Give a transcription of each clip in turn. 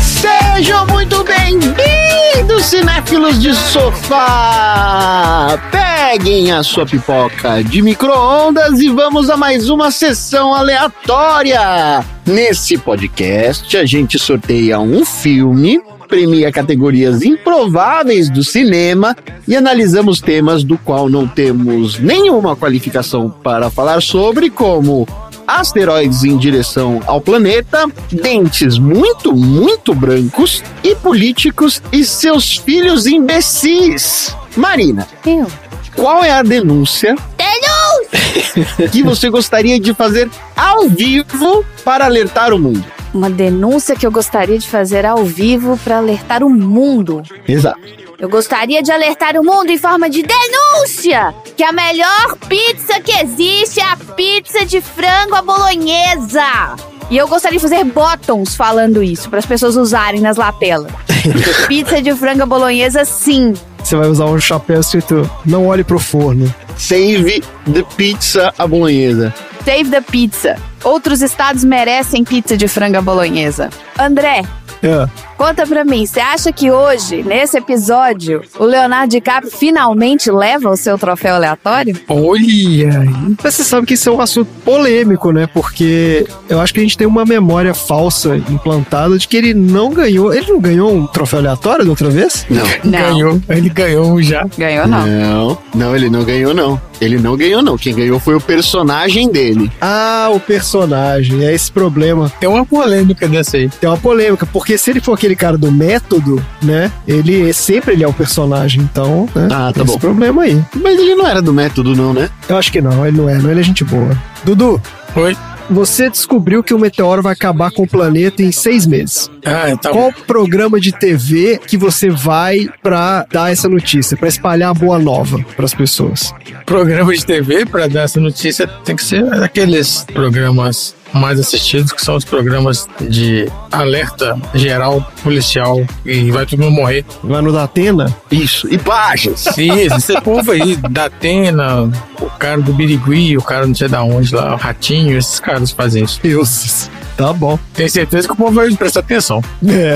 Sejam muito bem-vindos, cinéfilos de sofá! Peguem a sua pipoca de micro-ondas e vamos a mais uma sessão aleatória! Nesse podcast, a gente sorteia um filme, premia categorias improváveis do cinema e analisamos temas do qual não temos nenhuma qualificação para falar sobre, como asteroides em direção ao planeta, dentes muito, muito brancos e políticos e seus filhos imbecis. Marina, Eu. qual é a denúncia que você gostaria de fazer ao vivo para alertar o mundo? Uma denúncia que eu gostaria de fazer ao vivo para alertar o mundo. Exato. Eu gostaria de alertar o mundo em forma de denúncia que a melhor pizza que existe é a pizza de frango à bolonhesa. E eu gostaria de fazer bottoms falando isso para as pessoas usarem nas lapelas. pizza de frango à bolonhesa, sim. Você vai usar um chapéu escrito Não olhe pro forno. Save the pizza à bolonhesa. Save the pizza. Outros estados merecem pizza de frango à bolonhesa. André, É. Conta pra mim, você acha que hoje, nesse episódio, o Leonardo DiCaprio finalmente leva o seu troféu aleatório? Olha! você sabe que isso é um assunto polêmico, né? Porque eu acho que a gente tem uma memória falsa implantada de que ele não ganhou. Ele não ganhou um troféu aleatório da outra vez? Não. Ganhou. Ele ganhou um já. Ganhou não. Não, não, ele não ganhou, não. Ele não ganhou, não. Quem ganhou foi o personagem dele. Ah, o personagem. É esse problema. Tem uma polêmica dessa aí. Tem uma polêmica, porque se ele for aquele cara do método, né? Ele sempre ele é o personagem, então, né? Ah, tá tem bom. esse problema aí. Mas ele não era do método, não, né? Eu acho que não, ele não é, não, ele é gente boa. Dudu, Oi? Você descobriu que o meteoro vai acabar com o planeta em seis meses. Ah, tá Qual programa de TV que você vai pra dar essa notícia, pra espalhar a boa nova pras pessoas? Programa de TV para dar essa notícia tem que ser aqueles programas mais assistidos, que são os programas de alerta geral policial e vai todo mundo morrer. Vai no da Atena? Isso. E Pajas. Isso, esse povo aí, da Atena, o cara do Birigui, o cara não sei da onde lá, o Ratinho, esses caras fazem isso. Deus. Tá bom. Tenho certeza que o povo vai prestar atenção. É.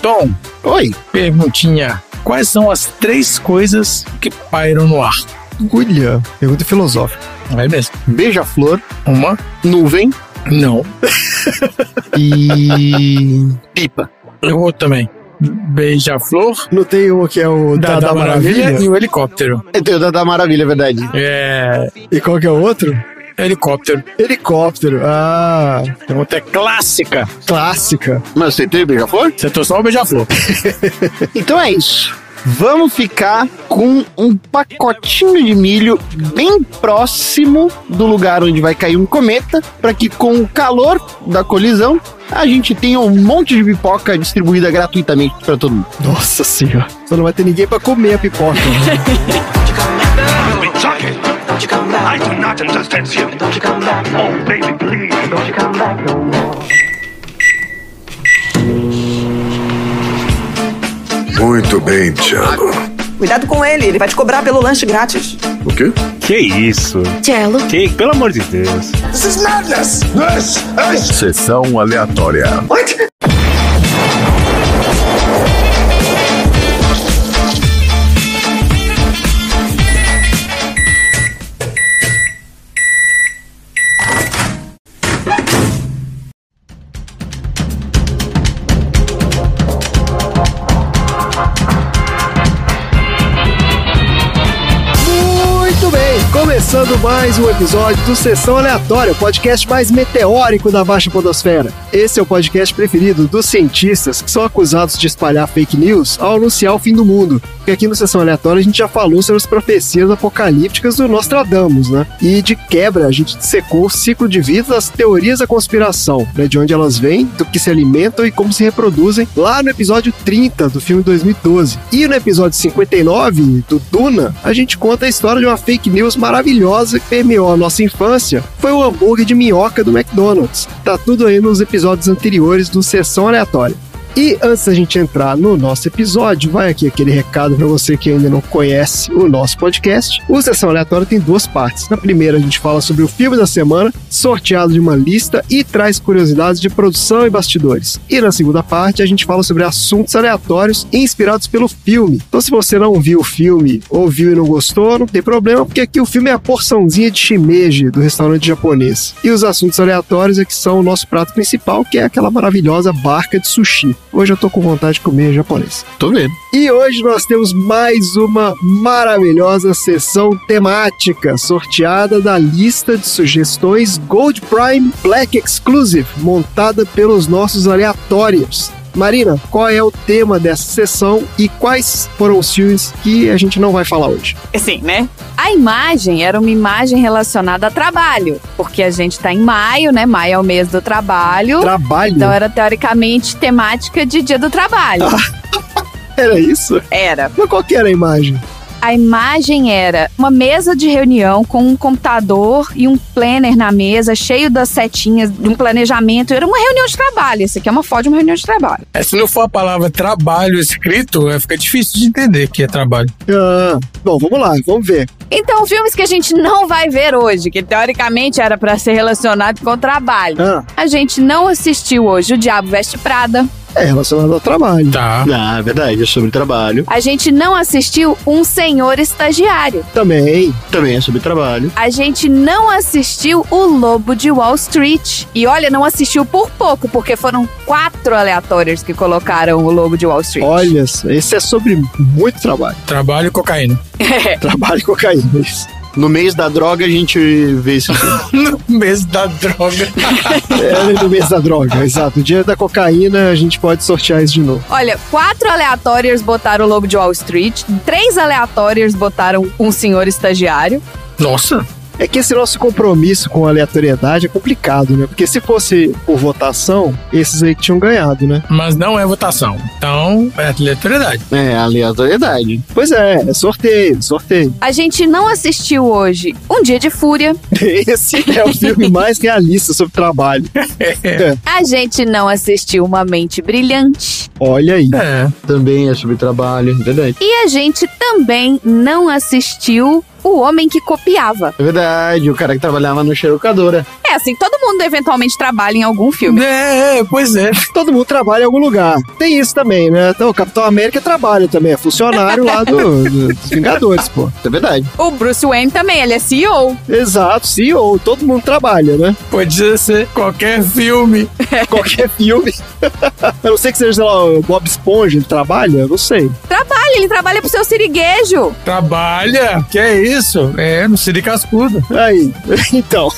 Tom, Oi. perguntinha. Quais são as três coisas que pairam no ar? Agulha. Pergunta filosófica. Vai mesmo. Beija-flor, Uma? nuvem Não. e. pipa. Eu vou também. Beija-flor, Não tem um que é o da, da, Maravilha, Maravilha? e o helicóptero. É tem o da, da Maravilha, é verdade. É. E qual que é o outro? Helicóptero. Helicóptero. Ah, Pergunta é clássica. clássica. Mas você tem beija-flor? Você só o beija-flor. Então é isso. Vamos ficar com um pacotinho de milho bem próximo do lugar onde vai cair um cometa, para que com o calor da colisão a gente tenha um monte de pipoca distribuída gratuitamente para todo mundo. Nossa senhora. Só não vai ter ninguém pra comer a pipoca. né? Socket. Don't you come back. I do not understand you. Don't you come back. Oh, baby, please. Don't you come back no more. Muito bem, Tiago. Cuidado com ele, ele vai te cobrar pelo lanche grátis. O quê? Que isso? Cello. Que, pelo amor de Deus. This is madness! This is... Sessão aleatória. What? Começando mais um episódio do Sessão Aleatória, o podcast mais meteórico da Baixa Podosfera. Esse é o podcast preferido dos cientistas que são acusados de espalhar fake news ao anunciar o fim do mundo. Porque aqui no Sessão Aleatória a gente já falou sobre as profecias apocalípticas do Nostradamus, né? E de quebra a gente dissecou o ciclo de vida das teorias da conspiração, né? De onde elas vêm, do que se alimentam e como se reproduzem, lá no episódio 30 do filme 2012. E no episódio 59 do Duna, a gente conta a história de uma fake news maravilhosa que permeou a nossa infância. Foi o hambúrguer de minhoca do McDonald's. Tá tudo aí nos episódios anteriores do Sessão Aleatória. E antes da gente entrar no nosso episódio, vai aqui aquele recado para você que ainda não conhece o nosso podcast. O Sessão Aleatória tem duas partes. Na primeira, a gente fala sobre o filme da semana, sorteado de uma lista e traz curiosidades de produção e bastidores. E na segunda parte, a gente fala sobre assuntos aleatórios inspirados pelo filme. Então, se você não viu o filme ou viu e não gostou, não tem problema, porque aqui o filme é a porçãozinha de shimeji do restaurante japonês. E os assuntos aleatórios é que são o nosso prato principal, que é aquela maravilhosa barca de sushi. Hoje eu tô com vontade de comer japonês. Tô vendo. E hoje nós temos mais uma maravilhosa sessão temática sorteada da lista de sugestões Gold Prime Black Exclusive, montada pelos nossos aleatórios. Marina, qual é o tema dessa sessão e quais foram os filmes que a gente não vai falar hoje? Assim, né? A imagem era uma imagem relacionada a trabalho, porque a gente tá em maio, né? Maio é o mês do trabalho. Trabalho? Então era teoricamente temática de dia do trabalho. Era isso? Era. Mas qual que era a imagem? A imagem era uma mesa de reunião com um computador e um planner na mesa, cheio das setinhas de um planejamento. Era uma reunião de trabalho. Isso aqui é uma foto de uma reunião de trabalho. É, se não for a palavra trabalho escrito, é, fica difícil de entender que é trabalho. Ah, bom, vamos lá, vamos ver. Então, filmes que a gente não vai ver hoje, que teoricamente era pra ser relacionado com o trabalho. Ah, A gente não assistiu hoje O Diabo Veste Prada. É relacionado ao trabalho. Tá. Ah, é verdade, é sobre trabalho. A gente não assistiu Um Senhor Estagiário. Também. Também é sobre trabalho. A gente não assistiu O Lobo de Wall Street. E olha, não assistiu por pouco, porque foram quatro aleatórios que colocaram O Lobo de Wall Street. Olha, só, esse é sobre muito trabalho. Trabalho e cocaína. Trabalho e cocaína. Isso. No mês da droga a gente vê filme. no mês da droga. É no mês da droga, exato. O dia da cocaína a gente pode sortear isso de novo. Olha, quatro aleatórios botaram O Lobo de Wall Street. Três aleatórios botaram Um Senhor Estagiário. Nossa. É que esse nosso compromisso com a aleatoriedade é complicado, né? Porque se fosse por votação, esses aí que tinham ganhado, né? Mas não é votação. Então, é aleatoriedade. É, aleatoriedade. Pois é, é sorteio, sorteio. A gente não assistiu hoje Um Dia de Fúria. Esse é o filme mais realista sobre trabalho. A gente não assistiu Uma Mente Brilhante. Olha aí. É. Também é sobre trabalho, é verdade. E a gente também não assistiu O Homem que Copiava. É verdade, o cara que trabalhava no Xerocadora. É assim, todo mundo eventualmente trabalha em algum filme. É, pois é. Todo mundo trabalha em algum lugar. Tem isso também, né? Então, o Capitão América trabalha também, é funcionário lá do, do- dos Vingadores, pô. É verdade. O Bruce Wayne também, ele é CEO. Exato, CEO, todo mundo trabalha, né? Podia ser qualquer filme. Qualquer filme. A não ser que seja, sei lá, o Bob Esponja, ele trabalha? Não sei. Trabalha, ele trabalha pro seu siriguejo. Trabalha. Que é isso? É, no Siri Cascudo. Aí, então.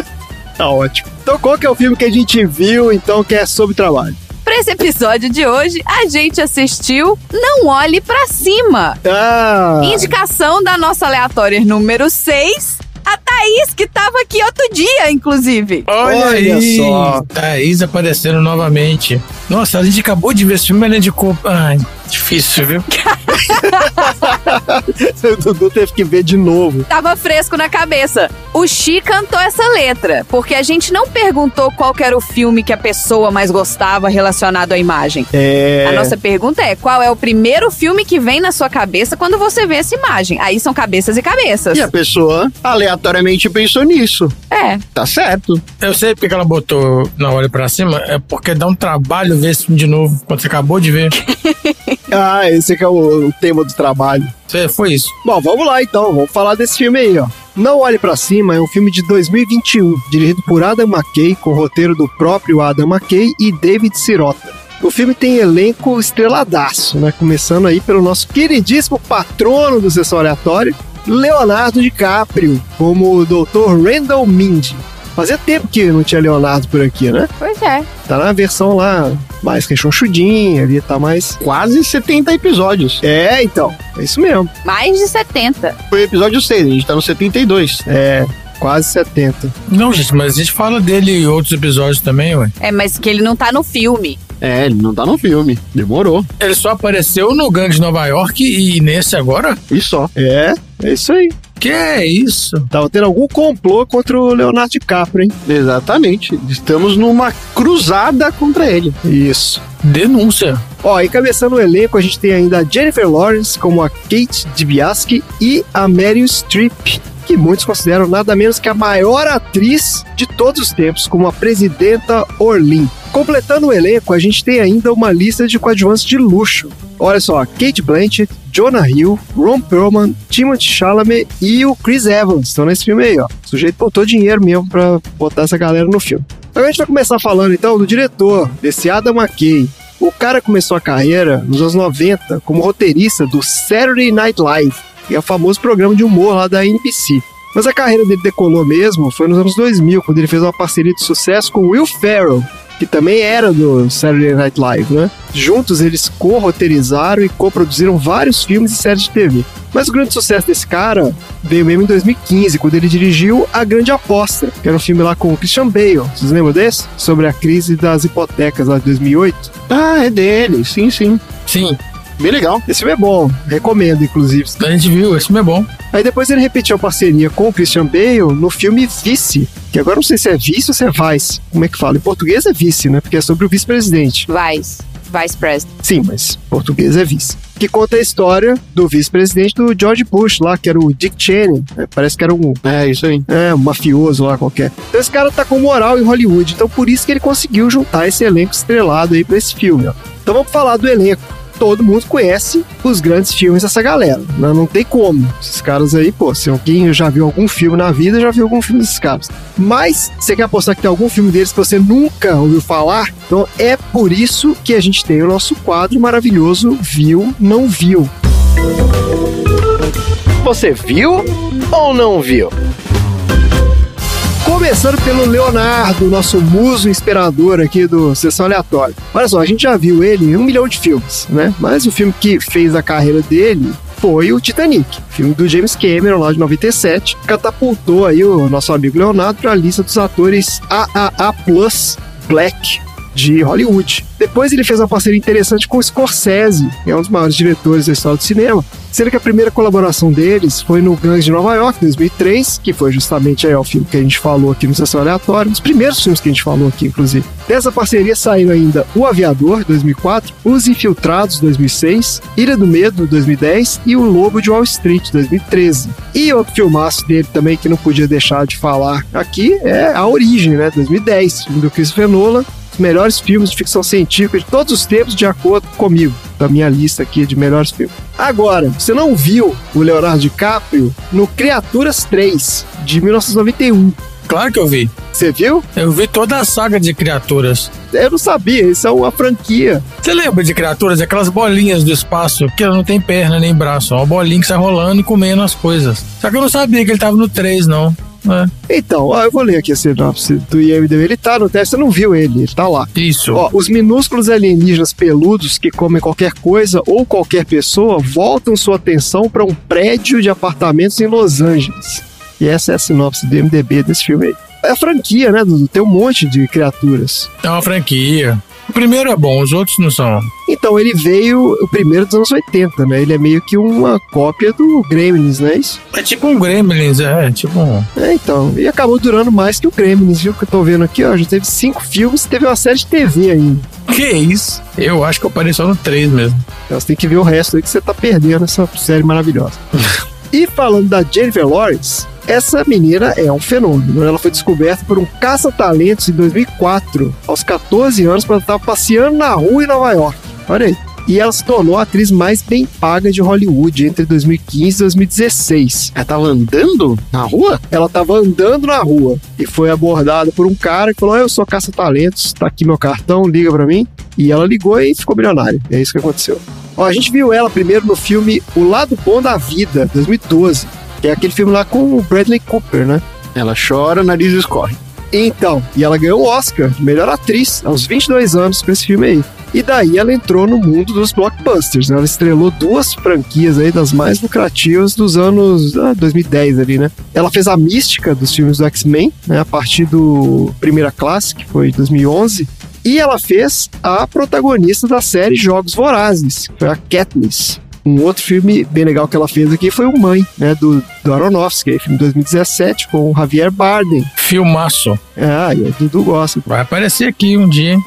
tá ótimo. Então, qual que é o filme que a gente viu, então, que é sobre trabalho? Pra esse episódio de hoje, a gente assistiu Não Olhe Pra Cima. Ah! Indicação da nossa aleatória número 6. A Thaís, que tava aqui outro dia, inclusive. Olha, Olha aí. só. Thaís aparecendo novamente. Nossa, a gente acabou de ver esse filme, ela indicou. Ai, difícil, viu? o Dudu teve que ver de novo. Tava fresco na cabeça. O Xi cantou essa letra, porque a gente não perguntou qual que era o filme que a pessoa mais gostava relacionado à imagem. É. A nossa pergunta é: qual é o primeiro filme que vem na sua cabeça quando você vê essa imagem? Aí são cabeças e cabeças. E a pessoa aleatoriamente pensou nisso. É. Tá certo. Eu sei porque que ela botou na hora pra cima, é porque dá um trabalho ver esse filme de novo, quando você acabou de ver. Ah, esse que é o, o tema do trabalho. Isso Foi isso. Bom, vamos lá então, vamos falar desse filme aí, ó. Não Olhe Pra Cima é um filme de 2021, dirigido por Adam McKay, com roteiro do próprio Adam McKay e David Sirota. O filme tem elenco estreladaço, né? Começando aí pelo nosso queridíssimo patrono do Sessão Aleatória, Leonardo DiCaprio, como o Dr. Randall Mindy. Fazia tempo que não tinha Leonardo por aqui, né? Pois é. Tá na versão lá mais rechonchudinha ali, tá mais... Quase 70 episódios. É, então, é isso mesmo. Mais de 70. Foi o episódio 6, a gente tá no 72. É, quase 70. Não, gente, mas a gente fala dele em outros episódios também, ué. É, mas que ele não tá no filme. É, ele não tá no filme. Demorou. Ele só apareceu no Gangue de Nova York e nesse agora? E só. É, é isso aí. Que é isso? Tava tendo algum complô contra o Leonardo DiCaprio, hein? Exatamente. Estamos numa cruzada contra ele. Isso. Denúncia. Ó, encabeçando o elenco, a gente tem ainda a Jennifer Lawrence como a Kate DiBiase e a Meryl Streep, que muitos consideram nada menos que a maior atriz de todos os tempos, como a Presidenta Orlin. Completando o elenco, a gente tem ainda uma lista de coadjuvantes de luxo. Olha só, Kate Blanchett, Jonah Hill, Ron Perlman, Timothy Chalamet e o Chris Evans estão nesse filme aí, ó. O sujeito botou dinheiro mesmo pra botar essa galera no filme. Agora a gente vai começar falando então do diretor, desse Adam McKay. O cara começou a carreira nos anos 90 como roteirista do Saturday Night Live, que é o famoso programa de humor lá da NBC. Mas a carreira dele decolou mesmo foi nos anos 2000, quando ele fez uma parceria de sucesso com Will Ferrell, que também era do Saturday Night Live, né? Juntos eles co-roteirizaram e co-produziram vários filmes e séries de TV. Mas o grande sucesso desse cara veio mesmo em 2015, quando ele dirigiu A Grande Aposta, que era um filme lá com o Christian Bale. Vocês lembram desse? Sobre a crise das hipotecas lá de 2008. Ah, é dele. Sim, sim. Sim. Bem legal. Esse filme é bom, recomendo, inclusive. A gente viu, esse filme é bom. Aí depois ele repetiu a parceria com o Christian Bale no filme Vice, que agora não sei se é Vice ou se é Vice. Como é que fala? Em português é Vice, né? Porque é sobre o vice-presidente. Vice. Vice President. Sim, mas em português é Vice. Que conta a história do vice-presidente do George Bush lá, que era o Dick Cheney. né? Parece que era um É, isso aí. é, um mafioso lá qualquer. Então esse cara tá com moral em Hollywood, então por isso que ele conseguiu juntar esse elenco estrelado aí pra esse filme, ó. Então vamos falar do elenco. Todo mundo conhece os grandes filmes dessa galera, né? não tem como. Esses caras aí, pô, se alguém já viu algum filme na vida, já viu algum filme desses caras. Mas, você quer apostar que tem algum filme deles que você nunca ouviu falar? Então é por isso que a gente tem o nosso quadro maravilhoso Viu, Não Viu. Você viu ou não viu? Começando pelo Leonardo, nosso muso inspirador aqui do Sessão Aleatória. Olha só, a gente já viu ele em um milhão de filmes, né? Mas o filme que fez a carreira dele foi o Titanic, filme do James Cameron lá de 97, catapultou aí o nosso amigo Leonardo para a lista dos atores AAA Plus Black de Hollywood. Depois ele fez uma parceria interessante com o Scorsese, que é um dos maiores diretores da história do cinema, sendo que a primeira colaboração deles foi no Gangs de Nova York, 2003, que foi justamente aí, o filme que a gente falou aqui no Sessão Aleatória, um dos primeiros filmes que a gente falou aqui, inclusive. Dessa parceria saíram ainda O Aviador, 2004, Os Infiltrados, 2006, Ilha do Medo, 2010 e O Lobo de Wall Street, 2013. E outro filmaço dele também que não podia deixar de falar aqui é A Origem, né, 2010, filme do Christopher Nolan, os melhores filmes de ficção científica de todos os tempos, de acordo comigo, da minha lista aqui de melhores filmes. Agora, você não viu o Leonardo DiCaprio no Criaturas 3, de 1991. Claro que eu vi. Você viu? Eu vi toda a saga de criaturas. Eu não sabia, isso é uma franquia. Você lembra de criaturas? Aquelas bolinhas do espaço, que ela não tem perna nem braço. Uma bolinha que sai rolando e comendo as coisas. Só que eu não sabia que ele tava no 3, não. É. Então, eu vou ler aqui a sinopse do IMDb. Ele tá no teste, você não viu ele, ele tá lá. Isso. Ó, os minúsculos alienígenas peludos que comem qualquer coisa ou qualquer pessoa voltam sua atenção para um prédio de apartamentos em Los Angeles. E essa é a sinopse do MDB desse filme aí. É a franquia, né, Dudu? Tem um monte de criaturas. É uma franquia. O primeiro é bom, os outros não são. Então, ele veio o primeiro dos anos 80, né? Ele é meio que uma cópia do Gremlins, né? Isso? É tipo um Gremlins, é, tipo um... É, então. E acabou durando mais que o Gremlins, viu? Que eu tô vendo aqui, ó. Já teve cinco filmes e teve uma série de TV ainda. Que isso? Eu acho que eu parei só no 3 mesmo. Então você tem que ver o resto aí que você tá perdendo essa série maravilhosa. e falando da Jennifer Lawrence, essa menina é um fenômeno. Ela foi descoberta por um caça-talentos em 2004, aos 14 anos, quando estava passeando na rua em Nova York. Olha aí. E ela se tornou a atriz mais bem paga de Hollywood entre 2015 e 2016. Ela tava andando na rua? Ela estava andando na rua e foi abordada por um cara que falou: Eu sou caça-talentos, tá aqui meu cartão, liga pra mim. E ela ligou e ficou milionária. É isso que aconteceu. Ó, a gente viu ela primeiro no filme O Lado Bom da Vida, 2012, que é aquele filme lá com o Bradley Cooper, né? Ela chora, nariz escorre. Então, e ela ganhou o Oscar de melhor atriz aos 22 anos pra esse filme aí. E daí ela entrou no mundo dos blockbusters, né? Ela estrelou duas franquias aí das mais lucrativas dos anos ah, 2010 ali, né? Ela fez a mística dos filmes do X-Men, né? A partir do Primeira Classe, que foi 2011. E ela fez a protagonista da série Jogos Vorazes, que foi a Katniss. Um outro filme bem legal que ela fez aqui foi o Mãe, né, do, do Aronofsky, filme de 2017, com o Javier Bardem. Filmaço. Ah, e o Dudu gosta. Vai aparecer aqui um dia, hein?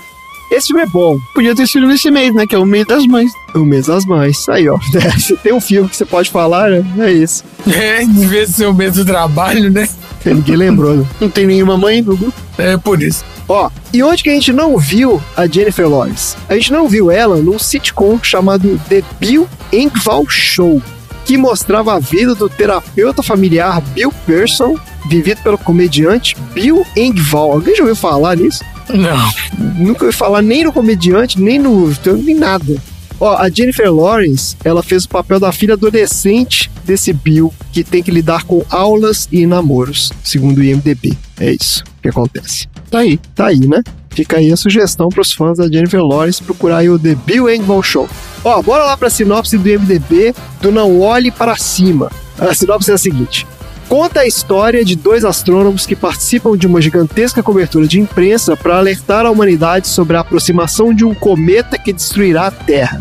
Esse filme é bom. Podia ter sido nesse mês, né? Que é o mês das mães. O mês das mães. Aí, ó. Você tem um filme que você pode falar, né? É isso. É, em vez de ser o mês do trabalho, né? Ninguém lembrou, né? Não tem nenhuma mãe no grupo. É por isso. Ó, e onde que a gente não viu a Jennifer Lawrence? A gente não viu ela num sitcom chamado The Bill Engvall Show, que mostrava a vida do terapeuta familiar Bill Pearson, vivido pelo comediante Bill Engvall. Alguém já ouviu falar nisso? Não. Nunca ouvi falar nem no comediante, nem no. nem nada. Ó, a Jennifer Lawrence, ela fez o papel da filha adolescente desse Bill, que tem que lidar com aulas e namoros, segundo o IMDB. É isso que acontece. Tá aí, tá aí, né? Fica aí a sugestão para os fãs da Jennifer Lawrence procurar aí o The Bill Engvall Show. Ó, bora lá para a sinopse do IMDB do Não Olhe Para Cima. A sinopse é a seguinte. Conta a história de dois astrônomos que participam de uma gigantesca cobertura de imprensa para alertar a humanidade sobre a aproximação de um cometa que destruirá a Terra.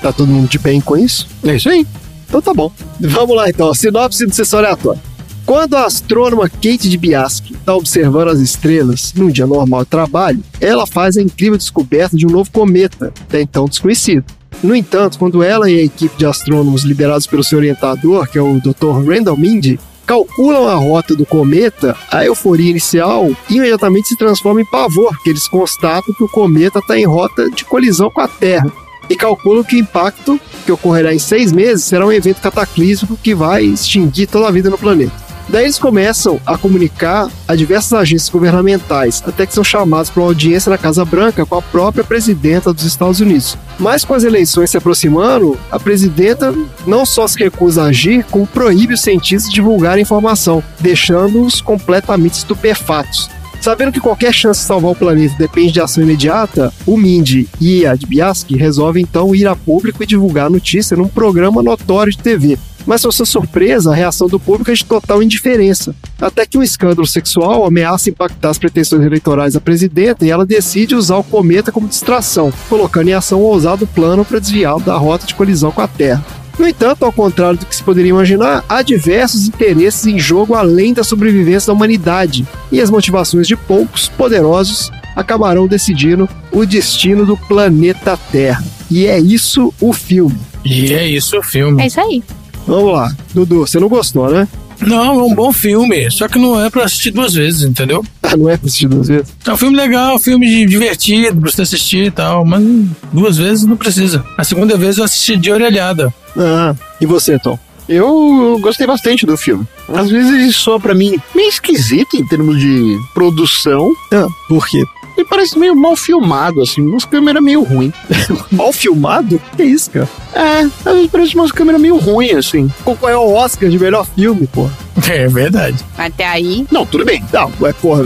Tá todo mundo de bem com isso? É isso aí. Então tá bom. Vamos lá então, sinopse do sessão aleatória. Quando a astrônoma Kate de Biaski está observando as estrelas num dia normal de trabalho, ela faz a incrível descoberta de um novo cometa, até então desconhecido. No entanto, quando ela e a equipe de astrônomos liderados pelo seu orientador, que é o Dr. Randall Mindy, calculam a rota do cometa, a euforia inicial imediatamente se transforma em pavor, porque eles constatam que o cometa está em rota de colisão com a Terra e calculam que o impacto que ocorrerá em seis meses será um evento cataclísmico que vai extinguir toda a vida no planeta. Daí eles começam a comunicar a diversas agências governamentais, até que são chamados para uma audiência na Casa Branca com a própria presidenta dos Estados Unidos. Mas com as eleições se aproximando, a presidenta não só se recusa a agir, como proíbe os cientistas de divulgar a informação, deixando-os completamente estupefatos. Sabendo que qualquer chance de salvar o planeta depende de ação imediata, o Mindy e a Biaski resolvem então ir a público e divulgar a notícia num programa notório de TV. Mas, para sua surpresa, a reação do público é de total indiferença. Até que um escândalo sexual ameaça impactar as pretensões eleitorais da presidenta e ela decide usar o cometa como distração, colocando em ação um ousado plano para desviá-lo da rota de colisão com a Terra. No entanto, ao contrário do que se poderia imaginar, há diversos interesses em jogo além da sobrevivência da humanidade, e as motivações de poucos poderosos acabarão decidindo o destino do planeta Terra. E é isso o filme. E é isso o filme. É isso aí. Vamos lá, Dudu, você não gostou, né? Não, é um bom filme, só que não é pra assistir duas vezes, entendeu? Ah, não é pra assistir duas vezes? É um filme legal, um filme de- divertido pra você assistir e tal, mas duas vezes não precisa. A segunda vez eu assisti de orelhada. Ah, e você, Tom? Eu gostei bastante do filme. Às vezes ele soa pra mim meio esquisito em termos de produção. Ah, por quê? E parece meio mal filmado, assim, umas câmeras meio ruins. Mal filmado? Que isso, cara? É, às vezes parece umas câmeras meio ruins, assim. Concorreu ao Oscar de melhor filme, pô. É verdade. Até aí. Não, tudo bem. Não, ué, porra,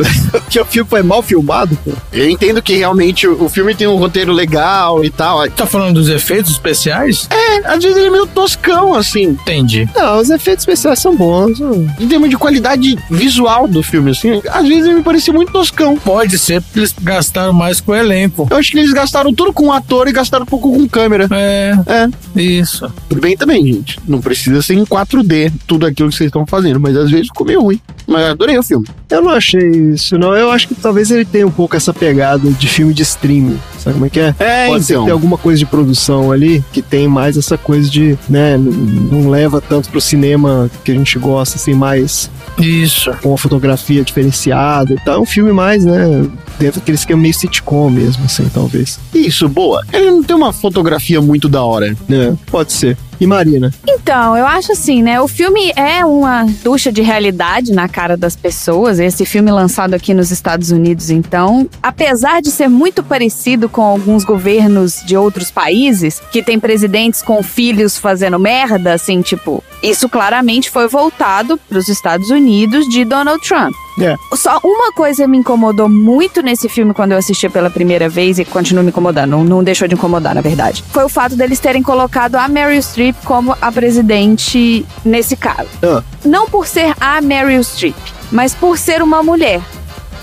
que o filme foi mal filmado, pô. Eu entendo que realmente o o filme tem um roteiro legal e tal. Tá falando dos efeitos especiais? É, às vezes ele é meio toscão, assim. Entendi. Não, os efeitos especiais são bons. Em termos de qualidade visual do filme, assim, às vezes ele me parecia muito toscão. Pode ser porque eles gastaram mais com o elenco. Eu acho que eles gastaram tudo com ator e gastaram pouco com câmera. É, É, isso. tudo bem também, gente. Não precisa ser em 4D tudo aquilo que vocês estão fazendo, mas às vezes ficou meio ruim. Mas eu adorei o filme. Eu não achei isso, não. Eu acho que talvez ele tenha um pouco essa pegada de filme de streaming. Sabe como é que é? É, Pode então. tem alguma coisa de produção ali que tem mais essa coisa de, né, não leva tanto pro cinema que a gente gosta, assim, mais Isso. com uma fotografia diferenciada e tal. É um filme mais, né, dentro daquele esquema meio sitcom mesmo, assim, talvez. Isso, boa. Ele não tem uma fotografia muito da hora. É, pode ser. E Marina? Então, eu acho assim, né? O filme é uma ducha de realidade na cara das pessoas. Esse filme lançado aqui nos Estados Unidos, então, apesar de ser muito parecido com alguns governos de outros países que tem presidentes com filhos fazendo merda, assim, tipo, isso claramente foi voltado para os Estados Unidos de Donald Trump. É. Só uma coisa me incomodou muito nesse filme quando eu assisti pela primeira vez e continua me incomodando, não, não deixou de incomodar, na verdade. Foi o fato deles terem colocado a Meryl Streep como a presidente nesse caso. Ah. Não por ser a Meryl Streep, mas por ser uma mulher.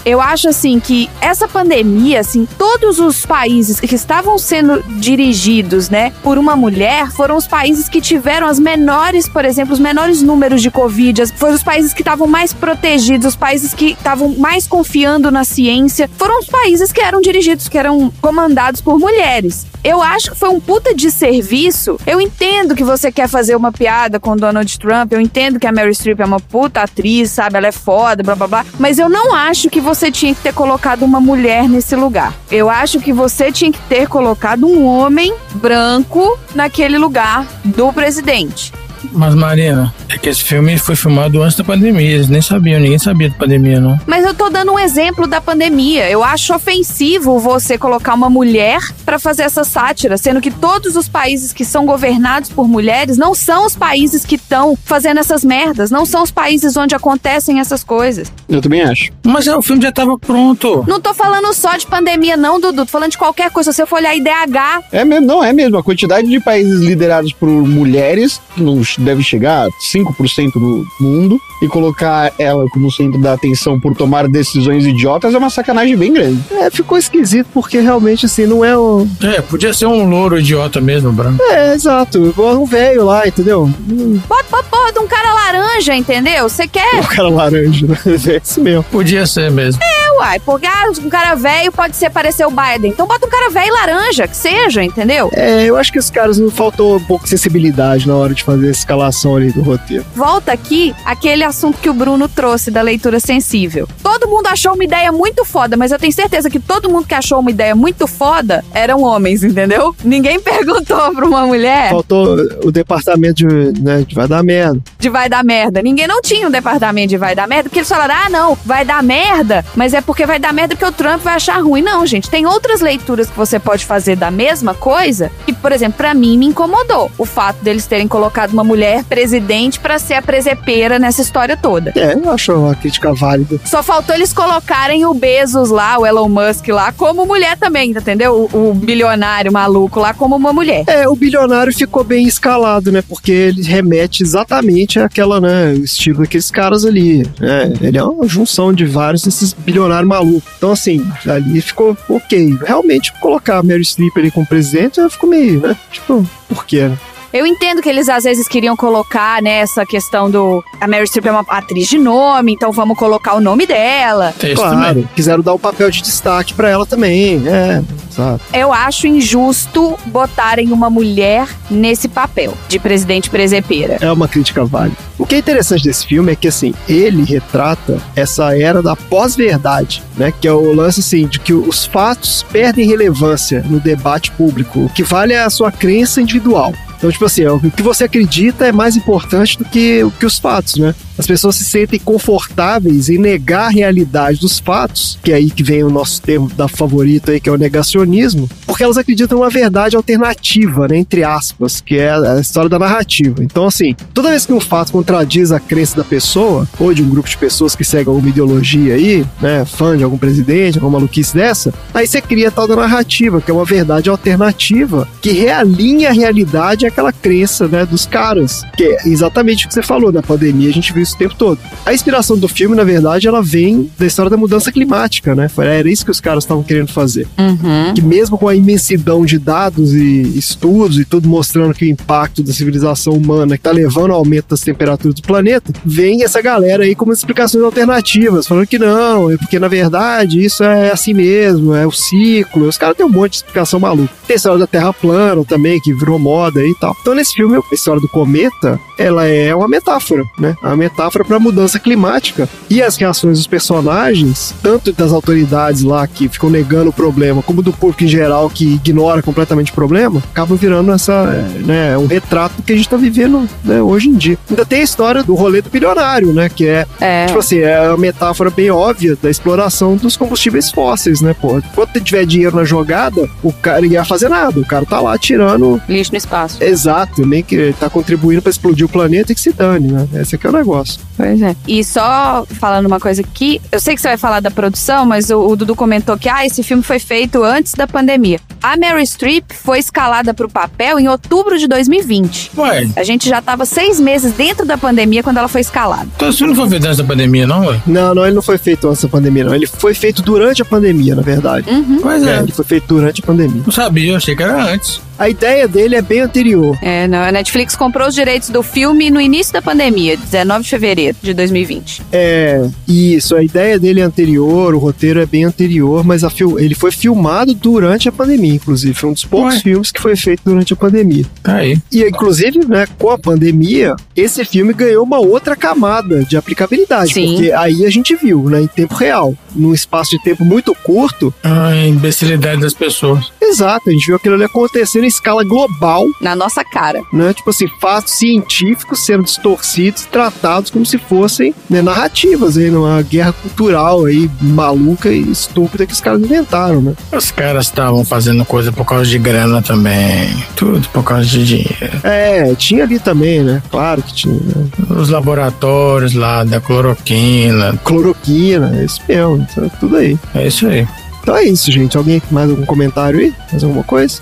Eu acho assim que essa pandemia, assim, todos os países que estavam sendo dirigidos, né, por uma mulher, foram os países que tiveram as menores, por exemplo, os menores números de Covid, foram os países que estavam mais protegidos, os países que estavam mais confiando na ciência, foram os países que eram dirigidos, que eram comandados por mulheres. Eu acho que foi um puta de serviço. Eu entendo que você quer fazer uma piada com Donald Trump, eu entendo que a Mary Streep é uma puta atriz, sabe? Ela é foda, blá blá blá. Mas eu não acho que você tinha que ter colocado uma mulher nesse lugar. Eu acho que você tinha que ter colocado um homem branco naquele lugar do presidente. Mas, Marina, é que esse filme foi filmado antes da pandemia. Eles nem sabiam, ninguém sabia da pandemia, não. Mas eu tô dando um exemplo da pandemia. Eu acho ofensivo você colocar uma mulher pra fazer essa sátira, sendo que todos os países que são governados por mulheres não são os países que estão fazendo essas merdas, não são os países onde acontecem essas coisas. Eu também acho. Mas é, o filme já tava pronto. Não tô falando só de pandemia, não, Dudu. Tô falando de qualquer coisa. Se você for olhar IDH, É mesmo, não, é mesmo. A quantidade de países liderados por mulheres, que não deve chegar a 5% no mundo, e colocar ela como centro da atenção por tomar decisões idiotas é uma sacanagem bem grande. É, ficou esquisito porque realmente, assim, não é o. É, podia ser um louro idiota mesmo, branco. É, exato. Um velho lá, entendeu? Hum, bota pra porra de um cara laranja, entendeu? Você quer? O cara laranja, né? É isso mesmo. Podia ser mesmo. É, uai. Porque ah, um cara velho pode ser parecer o Biden. Então bota um cara velho laranja, que seja, entendeu? É, eu acho que os caras não faltou um pouco de sensibilidade na hora de fazer a escalação ali do roteiro. Volta aqui aquele assunto que o Bruno trouxe da leitura sensível. Todo mundo achou uma ideia muito foda, mas eu tenho certeza que todo mundo que achou uma ideia muito foda eram homens, entendeu? Ninguém perguntou pra uma mulher Faltou o departamento de, né, de vai dar merda. de vai dar merda. Ninguém não tinha um departamento de vai dar merda, porque eles falaram, ah, não, vai dar merda, mas é porque vai dar merda porque o Trump vai achar ruim. Não, gente, tem outras leituras que você pode fazer da mesma coisa, que, por exemplo, pra mim me incomodou o fato deles terem colocado uma mulher presidente pra ser a presepeira nessa história toda. É, eu acho uma crítica válida. Só faltou eles colocarem o Bezos lá, o Elon Musk lá, como mulher também, entendeu? O, o bilionário maluco lá como uma mulher. É, o bilionário ficou bem escalado, né? Porque ele remete exatamente àquela, né? O estilo daqueles caras ali. né? Ele é uma junção de vários desses bilionários malucos. Então, assim, ali ficou ok. Realmente, colocar a Mary Streep ali como presidente, ficou meio, né? Tipo, por quê, né? Eu entendo que eles às vezes queriam colocar, né, essa questão do. A Mary Streep é uma atriz de nome, então vamos colocar o nome dela. Isso Claro, também. quiseram dar um papel de destaque pra ela também. É, exato. Eu acho injusto botarem uma mulher nesse papel de presidente presepeira. É uma crítica válida. O que é interessante desse filme é que, assim, ele retrata essa era da pós-verdade, né? Que é o lance, assim, de que os fatos perdem relevância no debate público. O que vale é a sua crença individual. Então, tipo assim, o que você acredita é mais importante do que, que os fatos, né? As pessoas se sentem confortáveis em negar a realidade dos fatos, que é aí que vem o nosso termo da favorita aí, que é o negacionismo, porque elas acreditam numa verdade alternativa, né, entre aspas, que é a história da narrativa. Então, assim, toda vez que um fato contradiz a crença da pessoa, ou de um grupo de pessoas que segue alguma ideologia aí, né, fã de algum presidente, alguma maluquice dessa, aí você cria a tal da narrativa, que é uma verdade alternativa, que realinha a realidade àquela crença, né, dos caras. Que é exatamente o que você falou, na pandemia a gente viu isso o tempo todo. A inspiração do filme, na verdade, ela vem da história da mudança climática, né? Era isso que os caras estavam querendo fazer Uhum. que mesmo com a imensidão de dados e estudos e tudo mostrando que o impacto da civilização humana está levando ao aumento das temperaturas do planeta, vem essa galera aí com umas explicações alternativas, falando que não, é porque na verdade isso é assim mesmo, é o ciclo. Os caras têm um monte de explicação maluca. Tem a história da Terra plana também, que virou moda aí tal. Então nesse filme, a história do cometa, ela é uma metáfora, né? É Uma metáfora para a mudança climática. E as reações dos personagens, tanto das autoridades lá que ficam negando o problema, como do público em geral que ignora completamente o problema, acabam virando essa, é, né, um retrato do que a gente tá vivendo né, hoje em dia. Ainda tem a história do rolê do bilionário, né? Que é, É. tipo assim, é uma metáfora bem óbvia da exploração dos combustíveis fósseis, né, pô? Enquanto tiver dinheiro na jogada, o cara ninguém vai fazer nada. O cara tá lá tirando Lixo no espaço. Exato, nem que tá contribuindo para explodir o planeta e que se dane, né? Esse aqui é o negócio. Pois é. E só falando uma coisa aqui, eu sei que você vai falar da produção, mas o, o Dudu comentou que ah, esse filme foi feito antes da pandemia. A Mary Streep foi escalada para o papel em outubro de 2020. Ué, A gente já tava seis meses dentro da pandemia quando ela foi escalada. então isso não foi feito antes da pandemia, não, ué? Não, não, ele não foi feito antes da pandemia, não. Ele foi feito durante a pandemia, na verdade. Pois É, é. ele foi feito durante a pandemia. Não sabia, eu achei que era antes. A ideia dele é bem anterior. É, não, a Netflix comprou os direitos do filme no início da pandemia, 19 de fevereiro de 2020. É, isso, a ideia dele é anterior, o roteiro é bem anterior, mas a fil- ele foi filmado durante a pandemia, inclusive. Foi um dos poucos Ué. filmes que foi feito durante a pandemia. Tá aí. E, inclusive, né, com a pandemia, esse filme ganhou uma outra camada de aplicabilidade. Sim. Porque aí a gente viu, né, em tempo real, num espaço de tempo muito curto. A imbecilidade das pessoas. Exato, a gente viu aquilo ali acontecendo em escala global, Na nossa cara. né? Tipo assim, fatos científicos sendo distorcidos, tratados como se fossem né, narrativas aí, numa guerra cultural aí, maluca e estúpida que os caras inventaram, né? Os caras estavam fazendo coisa por causa de grana também. Tudo por causa de dinheiro. É, tinha ali também, né? Claro que tinha, né? Os laboratórios lá da cloroquina. Cloroquina, é isso mesmo, tá tudo aí. É isso aí. Então é isso, gente. Alguém mais algum comentário aí? Mais alguma coisa?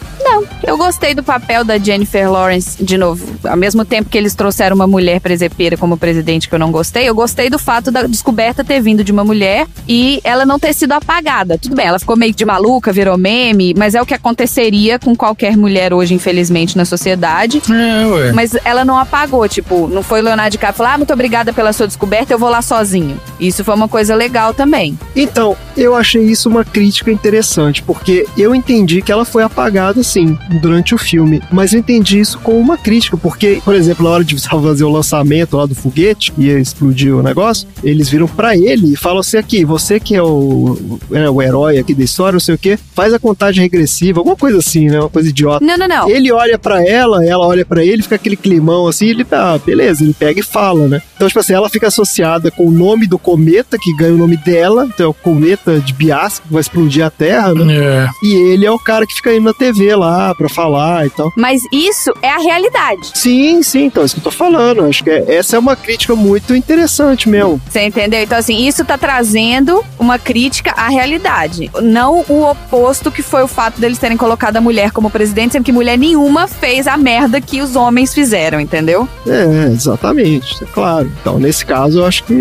Eu gostei do papel da Jennifer Lawrence, de novo. Ao mesmo tempo que eles trouxeram uma mulher presepeira como presidente, que eu não gostei, eu gostei do fato da descoberta ter vindo de uma mulher e ela não ter sido apagada. Tudo bem, ela ficou meio de maluca, virou meme, mas é o que aconteceria com qualquer mulher hoje, infelizmente, na sociedade. É, ué. Mas ela não apagou, tipo, não foi Leonardo DiCaprio falar, ah, muito obrigada pela sua descoberta, eu vou lá sozinho. Isso foi uma coisa legal também. Então, eu achei isso uma crítica interessante, porque eu entendi que ela foi apagada, sim, durante o filme, mas eu entendi isso como uma crítica, porque, por exemplo, na hora de fazer o lançamento lá do foguete, e ia explodir o negócio, eles viram pra ele e falam assim, aqui, você que é o, é o herói aqui da história, não sei o quê, faz a contagem regressiva, alguma coisa assim, né, uma coisa idiota. Não, não, não. Ele olha pra ela, ela olha pra ele, fica aquele climão assim, ele tá, beleza, ele pega e fala, né? Então, tipo assim, ela fica associada com o nome do cometa, que ganha o nome dela, então é o cometa de Bias, que vai explodir a Terra, né? É. E ele é o cara que fica indo na TV lá pra falar e tal. Mas isso é a realidade. Sim, sim, então, é isso que eu tô falando. Acho que é- essa é uma crítica muito interessante mesmo. Você entendeu? Então, assim, isso tá trazendo uma crítica à realidade. Não o oposto que foi o fato deles terem colocado a mulher como presidente, sendo que mulher nenhuma fez a merda que os homens fizeram, entendeu? É, exatamente, é claro. Então, nesse caso, eu acho que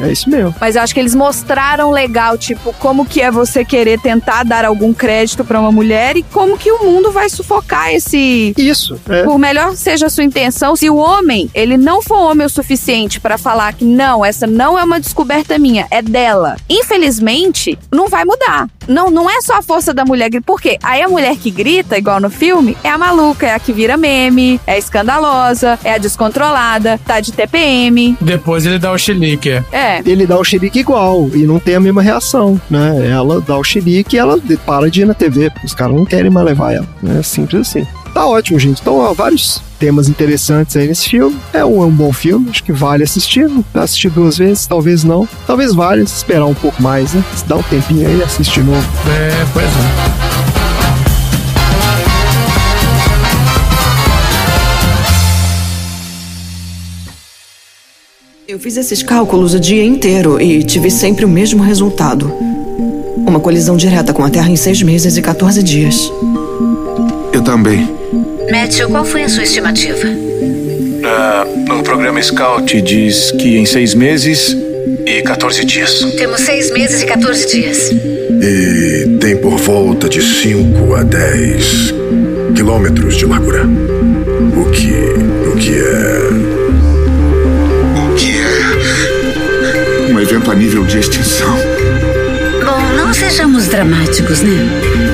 é isso mesmo. Mas eu acho que eles mostraram legal, tipo, como que é você querer tentar dar algum crédito pra uma mulher e como que o mundo vai sufocar esse Isso, é. por melhor seja a sua intenção, se o homem, ele não for homem o suficiente pra falar que não, essa não é uma descoberta minha, é dela. Infelizmente, não vai mudar. Não, não é só a força da mulher. que- Por quê? Aí a mulher que grita, igual no filme, é a maluca, é a que vira meme, é a escandalosa, é a descontrolada, tá de TPM. Depois ele dá o chilique. é. É. ele dá o xerique igual e não tem a mesma reação, né? Ela dá o xerique e ela para de ir na TV, os caras não querem mais levar ela, né? Simples assim. Tá ótimo, gente. Então, ó, vários temas interessantes aí nesse filme. É um, é um bom filme, acho que vale assistir. Assistir duas vezes, talvez não. Talvez valha esperar um pouco mais, né? Se dá um tempinho aí, assiste de novo. É, pois é. Eu fiz esses cálculos o dia inteiro e tive sempre o mesmo resultado. Uma colisão direta com a Terra em seis meses e 14 dias. Eu também. Matthew, qual foi a sua estimativa? Ah, o programa Scout diz que em seis meses e 14 dias. Temos seis meses e 14 dias. E tem por volta de 5 a 10 quilômetros de largura. O que. O que é. O que é. Um evento a nível de extinção. Bom, não sejamos dramáticos, né?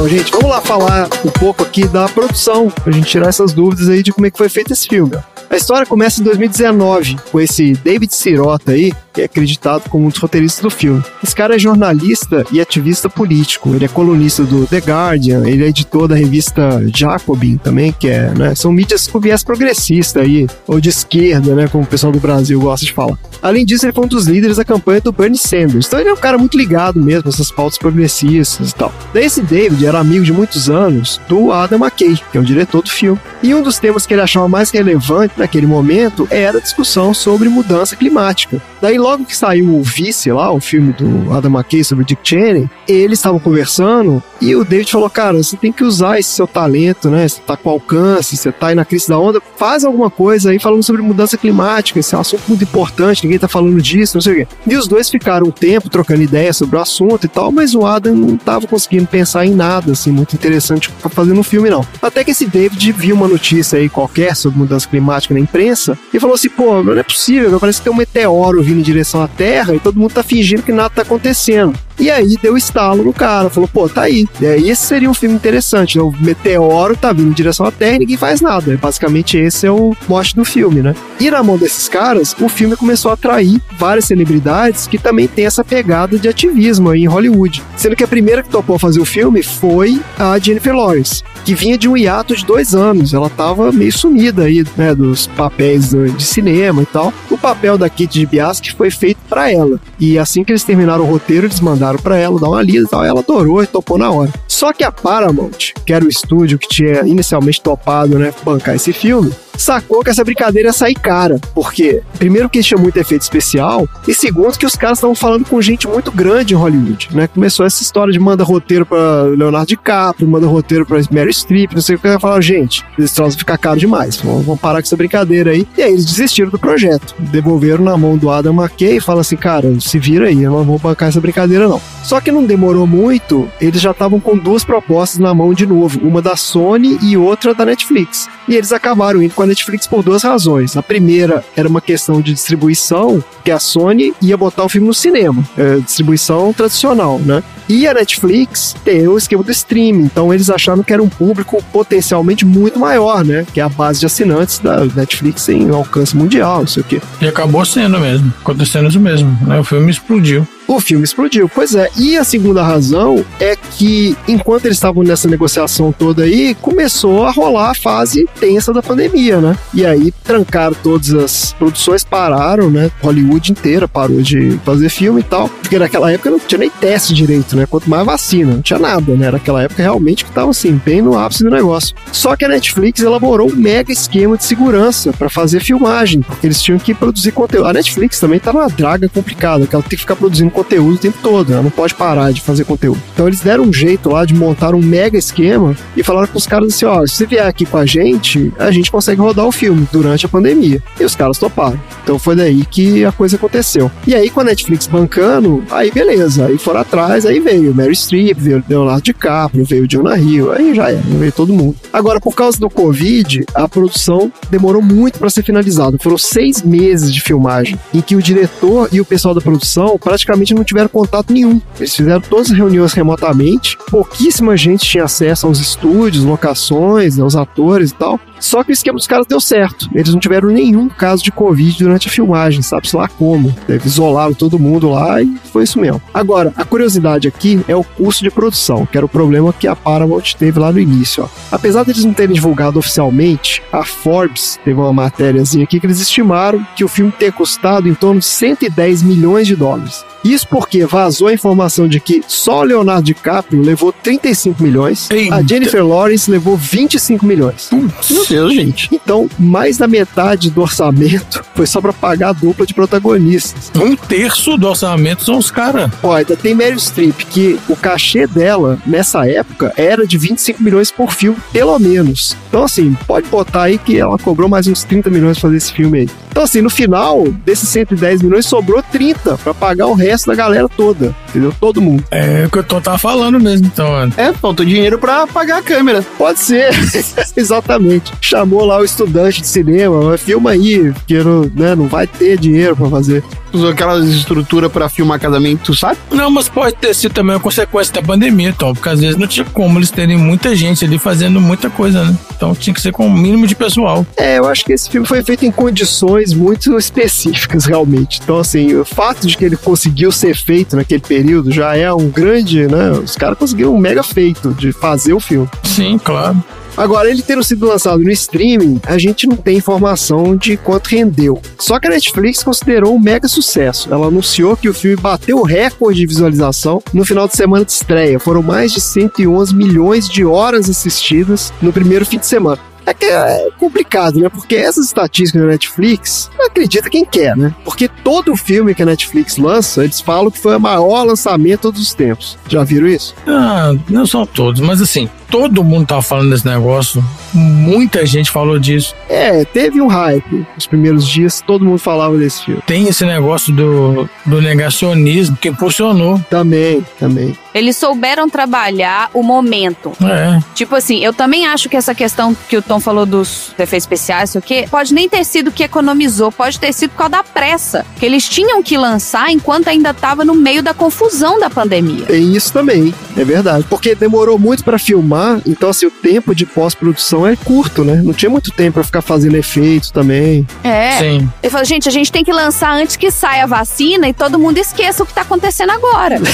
Então, gente, vamos lá falar um pouco aqui da produção, pra gente tirar essas dúvidas aí de como é que foi feito esse filme. A história começa em 2019, com esse David Sirota aí, que é acreditado como um dos roteiristas do filme. Esse cara é jornalista e ativista político. Ele é colunista do The Guardian, ele é editor da revista Jacobin também, que é, né, são mídias com viés progressista aí, ou de esquerda, né, como o pessoal do Brasil gosta de falar. Além disso, ele foi um dos líderes da campanha do Bernie Sanders. Então ele é um cara muito ligado mesmo a essas pautas progressistas e tal. Daí esse David era amigo de muitos anos do Adam McKay, que é o diretor do filme. E um dos temas que ele achava mais relevante naquele momento era a discussão sobre mudança climática. Daí logo que saiu o Vice lá, o filme do Adam McKay sobre Dick Cheney, eles estavam conversando e o David falou, cara, você tem que usar esse seu talento, né? Você tá com alcance, você tá aí na crise da onda, faz alguma coisa aí falando sobre mudança climática, esse é um assunto muito importante, ninguém tá falando disso, não sei o quê. E os dois ficaram um tempo trocando ideias sobre o assunto e tal, mas o Adam não tava conseguindo pensar em nada, assim, muito interessante pra fazer no filme, não. Até que esse David viu uma notícia aí qualquer sobre mudança climática na imprensa e falou assim, pô, não é possível, parece que tem um meteoro vindo em direção à Terra e todo mundo tá fingindo que nada tá acontecendo. E aí deu estalo no cara, falou, pô, tá aí. E aí esse seria um filme interessante, né? O meteoro tá vindo em direção à Terra e ninguém faz nada. Basicamente esse é o mote do filme, né? E na mão desses caras, o filme começou a atrair várias celebridades que também tem essa pegada de ativismo aí em Hollywood. Sendo que a primeira que topou fazer o filme foi a Jennifer Lawrence, que vinha de um hiato de dois anos. Ela tava meio sumida aí, né, dos papéis de cinema e tal. O papel da Kate DiBiase foi feito para ela. E assim que eles terminaram o roteiro, eles mandaram para ela dar uma lida e tal. Ela adorou e topou na hora. Só que a Paramount, que era o estúdio que tinha inicialmente topado, né, bancar esse filme, sacou que essa brincadeira ia sair cara. Porque, primeiro, que tinha muito efeito especial, e segundo, que os caras estavam falando com gente muito grande em Hollywood, né? Começou essa história de manda roteiro pra Leonardo DiCaprio, manda roteiro pra Mary Streep, não sei o que. Eu falava, gente, esse troço ficar caro demais, vamos parar com essa brincadeira aí. E aí eles desistiram do projeto, devolveram na mão do Adam McKay e falaram assim, cara, se vira aí, eu não vou bancar essa brincadeira não. Só que não demorou muito, eles já estavam com duas propostas na mão de novo, uma da Sony e outra da Netflix. E eles acabaram indo com a Netflix por duas razões. A primeira era uma questão de distribuição, que a Sony ia botar o filme no cinema, é, distribuição tradicional, né? E a Netflix tem o esquema do streaming, então eles acharam que era um público potencialmente muito maior, né? Que é a base de assinantes da Netflix em alcance mundial, não sei o quê. E acabou sendo mesmo, acontecendo isso mesmo, né? O filme explodiu. O filme explodiu. Pois é. E a segunda razão é que, enquanto eles estavam nessa negociação toda aí, começou a rolar a fase tensa da pandemia, né? E aí trancaram todas as produções, pararam, né? Hollywood inteira parou de fazer filme e tal. Porque naquela época não tinha nem teste direito, né? Quanto mais vacina, não tinha nada, né? Naquela época realmente que tava assim, bem no ápice do negócio. Só que a Netflix elaborou um mega esquema de segurança para fazer filmagem, porque eles tinham que produzir conteúdo. A Netflix também tá numa draga complicada, que ela tem que ficar produzindo conteúdo o tempo todo, ela não pode parar de fazer conteúdo. Então eles deram um jeito lá de montar um mega esquema e falaram com os caras assim: ó, se você vier aqui com a gente, a gente consegue rodar o filme durante a pandemia. E os caras toparam. Então foi daí que a coisa aconteceu. E aí com a Netflix bancando, aí beleza, aí foram atrás, aí veio Mary Streep, veio Leonardo DiCaprio, veio Jonah Hill, aí já era, veio todo mundo. Agora, por causa do Covid, a produção demorou muito para ser finalizada. Foram seis meses de filmagem, em que o diretor e o pessoal da produção praticamente não tiveram contato nenhum. Eles fizeram todas as reuniões remotamente, pouquíssima gente tinha acesso aos estúdios, locações, aos atores e tal. Só que o esquema dos caras deu certo. Eles não tiveram nenhum caso de Covid durante a filmagem, sabe-se lá como. Eles isolaram todo mundo lá e foi isso mesmo. Agora, a curiosidade aqui é o custo de produção, que era o problema que a Paramount teve lá no início. Ó. Apesar deles não terem divulgado oficialmente, a Forbes teve uma matériazinha aqui que eles estimaram que o filme ter custado em torno de 110 milhões de dólares. Isso porque vazou a informação de que só o Leonardo DiCaprio levou 35 milhões, Eita. a Jennifer Lawrence levou 25 milhões. Meu Deus, gente. Então, mais da metade do orçamento foi só pra pagar a dupla de protagonistas. Um terço do orçamento são os caras. Ó, ainda tem Meryl Streep, que o cachê dela, nessa época, era de 25 milhões por filme, pelo menos. Então, assim, pode botar aí que ela cobrou mais uns 30 milhões pra fazer esse filme aí. Então, assim, no final, desses 110 milhões, sobrou 30 pra pagar o resto da galera toda, entendeu? Todo mundo. É o que eu tô tava falando mesmo, então, mano. É, faltou dinheiro pra pagar a câmera. Pode ser, exatamente. Chamou lá o estudante de cinema, "Mas filma aí, porque não, né, não vai ter dinheiro pra fazer. Usou aquelas estruturas pra filmar casamento, sabe? Não, mas pode ter sido também uma consequência da pandemia, Tom, porque às vezes não tinha como eles terem muita gente ali fazendo muita coisa, né? Então tinha que ser com o mínimo de pessoal. É, eu acho que esse filme foi feito em condições muito específicas, realmente. Então, assim, o fato de que ele conseguiu ser feito naquele período já é um grande, né? Os caras conseguiram um mega feito de fazer o filme. Sim, claro. Agora, ele tendo sido lançado no streaming, a gente não tem informação de quanto rendeu. Só que a Netflix considerou um mega sucesso. Ela anunciou que o filme bateu o recorde de visualização no final de semana de estreia. Foram mais de 111 milhões de horas assistidas no primeiro fim de semana. É que é complicado, né? Porque essas estatísticas da Netflix, acredita quem quer, né? Porque todo filme que a Netflix lança, eles falam que foi o maior lançamento de todos os tempos. Já viram isso? Ah, não são todos, mas assim, todo mundo tava falando desse negócio. Muita gente falou disso. É, teve um hype. Nos primeiros dias, todo mundo falava desse filme. Tem esse negócio do, do negacionismo que impulsionou. Também, também. Eles souberam trabalhar o momento. É. Tipo assim, eu também acho que essa questão que o Tom falou dos efeitos especiais, sei o quê, pode nem ter sido que economizou, pode ter sido por causa da pressa. Que eles tinham que lançar enquanto ainda tava no meio da confusão da pandemia. Tem isso também, é verdade. Porque demorou muito pra filmar, então assim, o tempo de pós-produção é curto, né? Não tinha muito tempo pra ficar fazendo efeitos também. É. Sim. Ele falou, gente, a gente tem que lançar antes que saia a vacina e todo mundo esqueça o que tá acontecendo agora.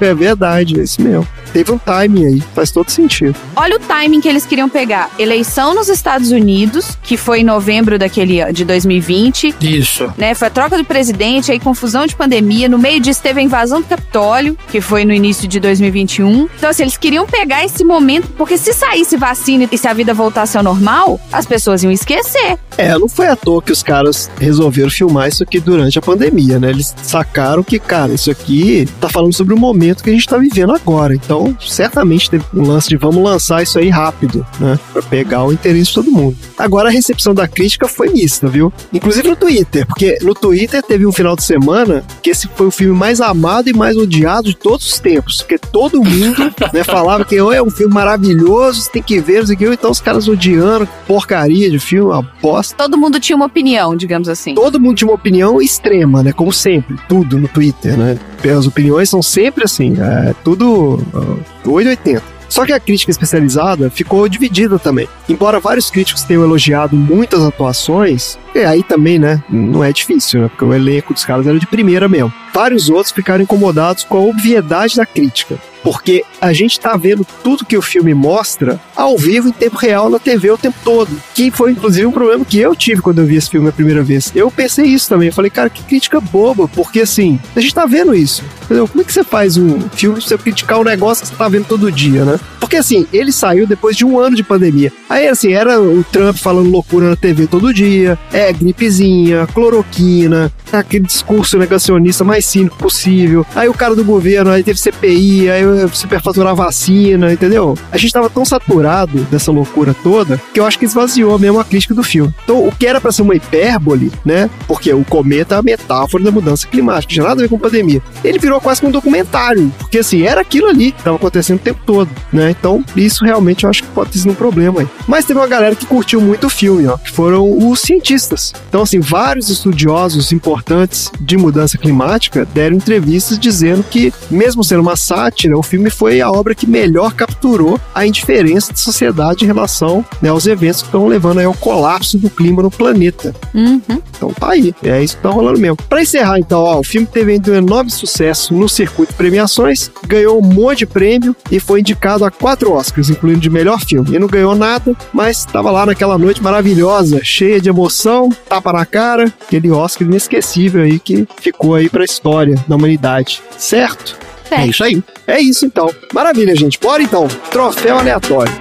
É verdade, é isso mesmo. Teve um timing aí, faz todo sentido. Olha o timing que eles queriam pegar. Eleição nos Estados Unidos, que foi em novembro daquele ano- de 2020, Isso. né? Foi a troca do presidente, aí confusão de pandemia. No meio disso teve a invasão do Capitólio, que foi no início de 2021. Então, assim, eles queriam pegar esse momento, porque se saísse vacina e se a vida voltasse ao normal, as pessoas iam esquecer. É, não foi à toa que os caras resolveram filmar isso aqui durante a pandemia, né? Eles sacaram que, cara, isso aqui tá falando sobre o momento que a gente tá vivendo agora. Então, certamente teve um lance de vamos lançar isso aí rápido, né? Pra pegar o interesse de todo mundo. Agora, a recepção da crítica foi mista, viu? Inclusive no Twitter, porque no Twitter teve um final de semana que esse foi o filme mais amado e mais odiado de todos os tempos. Porque todo mundo, né, falava que "Oh, é um filme maravilhoso, você tem que ver, não sei o que. Então os caras odiando, porcaria de filme, uma bosta. Todo mundo tinha uma opinião, digamos assim. Todo mundo tinha uma opinião extrema, né? Como sempre, tudo no Twitter, né? As opiniões são sempre assim, é tudo uh, 880. Só que a crítica especializada ficou dividida também. Embora vários críticos tenham elogiado muitas atuações, e aí também, né, não é difícil, né, porque o elenco dos caras era de primeira mesmo. Vários outros ficaram incomodados com a obviedade da crítica, porque a gente tá vendo tudo que o filme mostra ao vivo em tempo real na TV o tempo todo, que foi inclusive um problema que eu tive quando eu vi esse filme a primeira vez. Eu pensei isso também, eu falei, cara, que crítica boba, porque assim, a gente tá vendo isso. Entendeu? Como é que você faz um filme pra você criticar um negócio que você tá vendo todo dia, né? Porque assim, ele saiu depois de um ano de pandemia. Aí assim, era o Trump falando loucura na TV todo dia, é gripezinha, cloroquina, aquele discurso negacionista mais cínico possível. Aí o cara do governo, aí teve CPI, aí superfaturar vacina, entendeu? A gente tava tão saturado dessa loucura toda que eu acho que esvaziou mesmo a crítica do filme. Então, o que era pra ser uma hipérbole, né? Porque o cometa é a metáfora da mudança climática, tinha nada a ver com pandemia. Ele virou quase que um documentário, porque assim, era aquilo ali que tava acontecendo o tempo todo, né? Então, isso realmente eu acho que pode sido um problema aí. Mas teve uma galera que curtiu muito o filme, ó, que foram os cientistas. Então, assim, vários estudiosos importantes de mudança climática deram entrevistas dizendo que, mesmo sendo uma sátira, o filme foi a obra que melhor capturou a indiferença da sociedade em relação né, aos eventos que estão levando ao colapso do clima no planeta. Uhum. Então tá aí, é isso que tá rolando mesmo. Pra encerrar então, ó, o filme teve um enorme sucesso no circuito de premiações, ganhou um monte de prêmio e foi indicado a quatro Oscars, incluindo de melhor filme. E não ganhou nada, mas estava lá naquela noite maravilhosa, cheia de emoção, tapa na cara, aquele Oscar inesquecível aí que ficou aí pra história da humanidade, certo? É isso aí. É isso então. Maravilha, gente. Bora então. Troféu aleatório.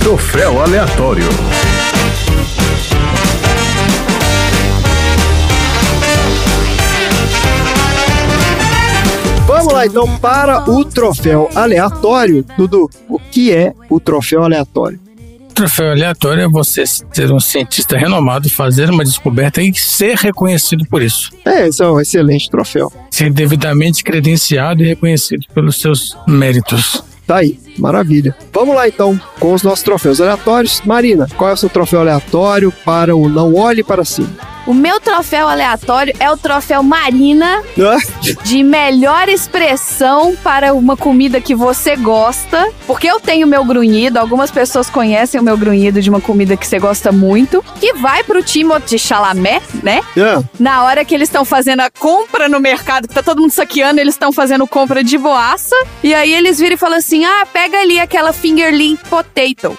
Troféu aleatório. Lá então para o troféu aleatório. Dudu, o que é o troféu aleatório? Troféu aleatório é você ser um cientista renomado, fazer uma descoberta e ser reconhecido por isso. É, esse é um excelente troféu. Ser devidamente credenciado e reconhecido pelos seus méritos. Tá aí, maravilha. Vamos lá então com os nossos troféus aleatórios. Marina, qual é o seu troféu aleatório para o Não Olhe para Cima? O meu troféu aleatório é o troféu Marina Ah, de melhor expressão para uma comida que você gosta. Porque eu tenho meu grunhido, algumas pessoas conhecem o meu grunhido de uma comida que você gosta muito. Que vai pro Timothée Chalamet, né? ah, Na hora que eles estão fazendo a compra no mercado, que tá todo mundo saqueando, eles estão fazendo compra de boaça. E aí eles viram e falam assim: ah, pega ali aquela fingerling potato,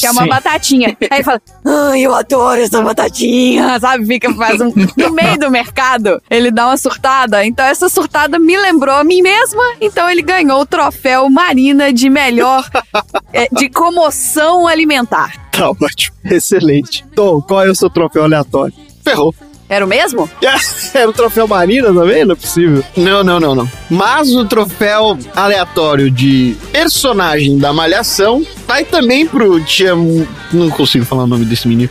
que é uma Sim. batatinha. Aí ele fala: ai, eu adoro essa batatinha, sabe? Fica, faz um. No meio do mercado, ele dá uma surtada. Então essa surtada me lembrou a mim mesma. Então ele ganhou o troféu Marina de melhor é, de comoção alimentar. tá ótimo. Excelente. Tom, qual é o seu troféu aleatório? Ferrou. Era o mesmo? Era o troféu Marina também? Não é possível. Não, não, não, não. Mas o troféu aleatório de personagem da Malhação vai também pro Tia... Não consigo falar o nome desse menino.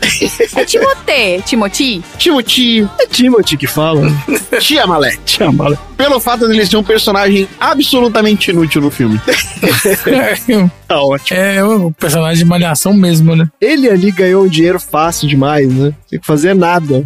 É Timotê, Timoti. Timothy É Timothy que fala. Tia Malé. Tia Mala. Pelo fato dele ser um personagem absolutamente inútil no filme. Tá ótimo. É o personagem de malhação mesmo, né? Ele ali ganhou um dinheiro fácil demais, né? Tem que fazer nada.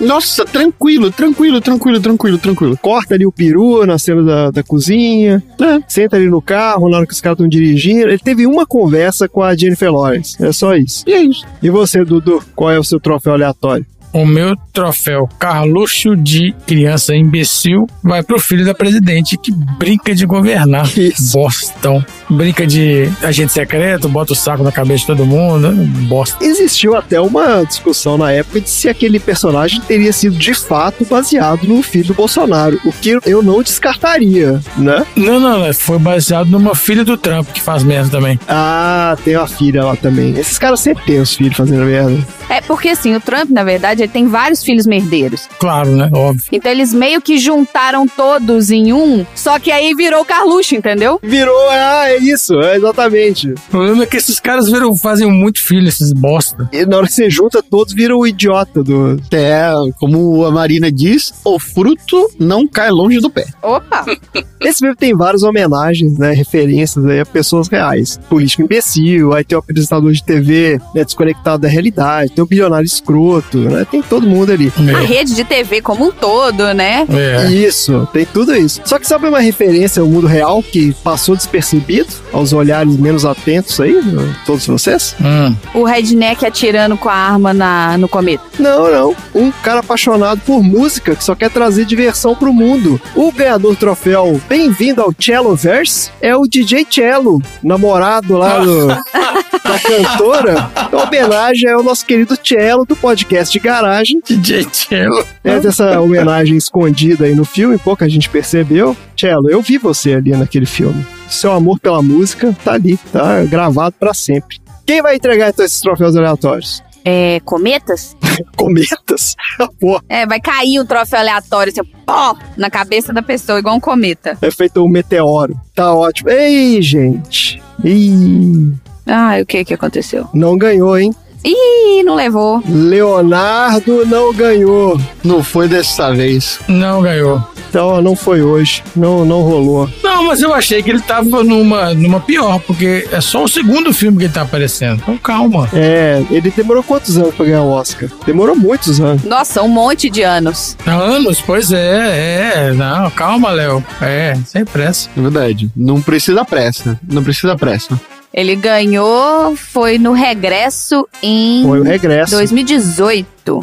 Nossa, tranquilo, tranquilo, tranquilo, tranquilo, tranquilo. Corta ali o peru na cena da, da cozinha, né? Senta ali no carro na hora que os caras estão dirigindo. Ele teve uma conversa com a Jennifer Lawrence. É só isso. E é isso. E você, Dudu? Qual é o seu troféu aleatório? O meu troféu Carluxo de criança imbecil vai pro filho da presidente que brinca de governar. Isso. Bostão. Brinca de agente secreto, bota o saco na cabeça de todo mundo. Bosta. Existiu até uma discussão na época de se aquele personagem teria sido de fato baseado no filho do Bolsonaro, o que eu não descartaria, né? Não, não, não. Foi baseado numa filha do Trump que faz merda também. Ah, tem uma filha lá também. Esses caras sempre têm os filhos fazendo merda. É porque assim, o Trump, na verdade, ele tem vários filhos merdeiros. Claro, né? Óbvio. Então eles meio que juntaram todos em um, só que aí virou o Carluxo, entendeu? Virou, ah, é isso, é exatamente. O problema é que esses caras viram, fazem muito filho, esses bosta. E na hora que você junta todos, vira o idiota do. É, como a Marina diz, o fruto não cai longe do pé. Opa! Esse filme tem várias homenagens, né? Referências aí a pessoas reais. Político imbecil, aí tem o apresentador de TV, né, desconectado da realidade, tem o bilionário escroto, né? Tem todo mundo ali. A rede de TV como um todo, né? É. Isso, tem tudo isso. Só que sabe uma referência ao mundo real que passou despercebido aos olhares menos atentos aí, né, todos vocês? Hum. O redneck atirando com a arma na, no cometa. Não, não. Um cara apaixonado por música que só quer trazer diversão pro mundo. O ganhador do troféu Bem-vindo ao Cello Verse é o DJ Cello, namorado lá do, da cantora. Em homenagem ao nosso querido Cello do podcast de garagem. DJ Cello. É dessa homenagem escondida aí no filme, pouca gente percebeu. Cello, eu vi você ali naquele filme. Seu amor pela música tá ali, tá gravado pra sempre. Quem vai entregar então esses troféus aleatórios? É, cometas? Cometas? Pô, É, vai cair um troféu aleatório, assim, pó, na cabeça da pessoa, igual um cometa. é feito um meteoro. Tá ótimo. Ei, gente. Ih, Ah, o que que aconteceu? não ganhou, hein? Ih, não levou. Leonardo não ganhou. Não foi dessa vez. Não ganhou. Então não foi hoje. Não, não rolou. Não, mas eu achei que ele tava numa, numa pior, porque é só o segundo filme que ele tá aparecendo. Então calma. É, ele demorou quantos anos pra ganhar o Oscar? Demorou muitos anos. Nossa, um monte de anos. Anos, pois é, é. Não, calma, Léo. É, sem pressa. É verdade. Não precisa pressa. Não precisa pressa. Ele ganhou, foi no regresso em Foi o regresso. 2018.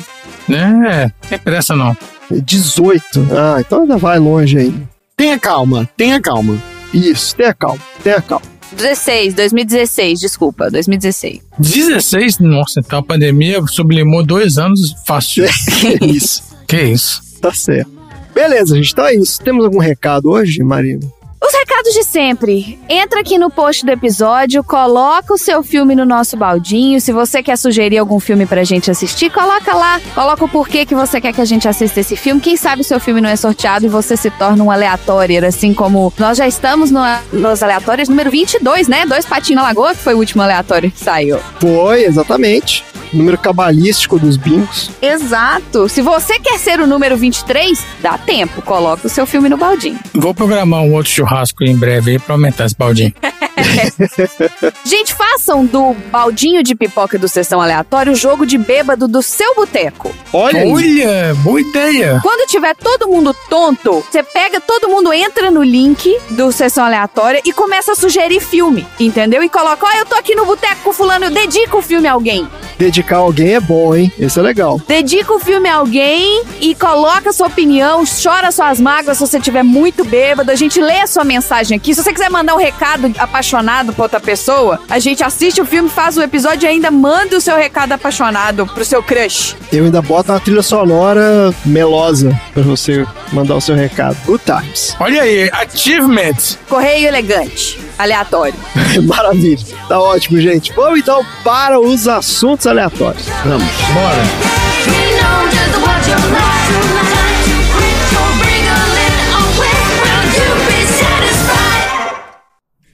É, pressa não. 18. Ah, então ainda vai longe aí. Tenha calma, tenha calma. Isso, tenha calma, tenha calma. 16, 2016, desculpa, 2016. 16? Nossa, então a pandemia sublimou dois anos fácil. isso, que isso? tá certo. Beleza, gente, então é isso. Temos algum recado hoje, Marina? Os recados de sempre. Entra aqui no post do episódio, coloca o seu filme no nosso baldinho. Se você quer sugerir algum filme pra gente assistir, coloca lá. Coloca o porquê que você quer que a gente assista esse filme. Quem sabe o seu filme não é sorteado e você se torna um aleatório, assim como nós já estamos no, nos aleatórios número 22, né? Dois patinhos na lagoa, que foi o último aleatório que saiu. Foi, exatamente. Número cabalístico dos bingos. Exato. Se você quer ser o número 23, dá tempo. Coloca o seu filme no baldinho. Vou programar um outro churrasco em breve aí pra aumentar esse baldinho. Gente, façam do baldinho de pipoca do Sessão Aleatório o jogo de bêbado do seu boteco. Olha. Olha, boa ideia. Quando tiver todo mundo tonto, você pega, todo mundo entra no link do Sessão Aleatória e começa a sugerir filme, entendeu? E coloca, ó, eu tô aqui no boteco com fulano, eu dedico o filme a alguém. Dedicar alguém é bom, hein? Esse é legal. Dedica o filme a alguém e coloca sua opinião, chora suas mágoas se você estiver muito bêbado. A gente lê a sua mensagem aqui. Se você quiser mandar um recado apaixonado pra outra pessoa, a gente assiste o filme, faz o episódio e ainda manda o seu recado apaixonado pro seu crush. Eu ainda boto uma trilha sonora melosa pra você mandar o seu recado. Good times. Olha aí, achievement. Correio elegante, aleatório. Maravilha. Tá ótimo, gente. Vamos então para os assuntos aleatórios. Vamos. Bora.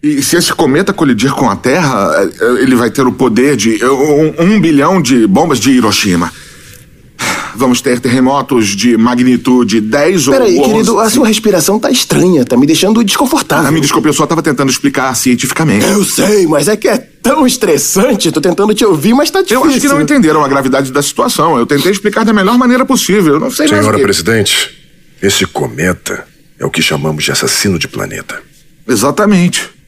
E se esse cometa colidir com a Terra, eh, ele vai ter o poder de eh, um, um bilhão de bombas de Hiroshima. Vamos ter terremotos de magnitude 10 ou Peraí, 11. querido, a sua respiração tá estranha, tá me deixando Ah, desconfortável. me desculpe, eu só estava tentando explicar cientificamente. Eu sei, mas é que é tão estressante. Tô tentando te ouvir, mas tá difícil. Eu acho que não entenderam a gravidade da situação. Eu tentei explicar da melhor maneira possível. Eu não sei mais Senhora que... presidente, esse cometa é o que chamamos de assassino de planeta. Exatamente.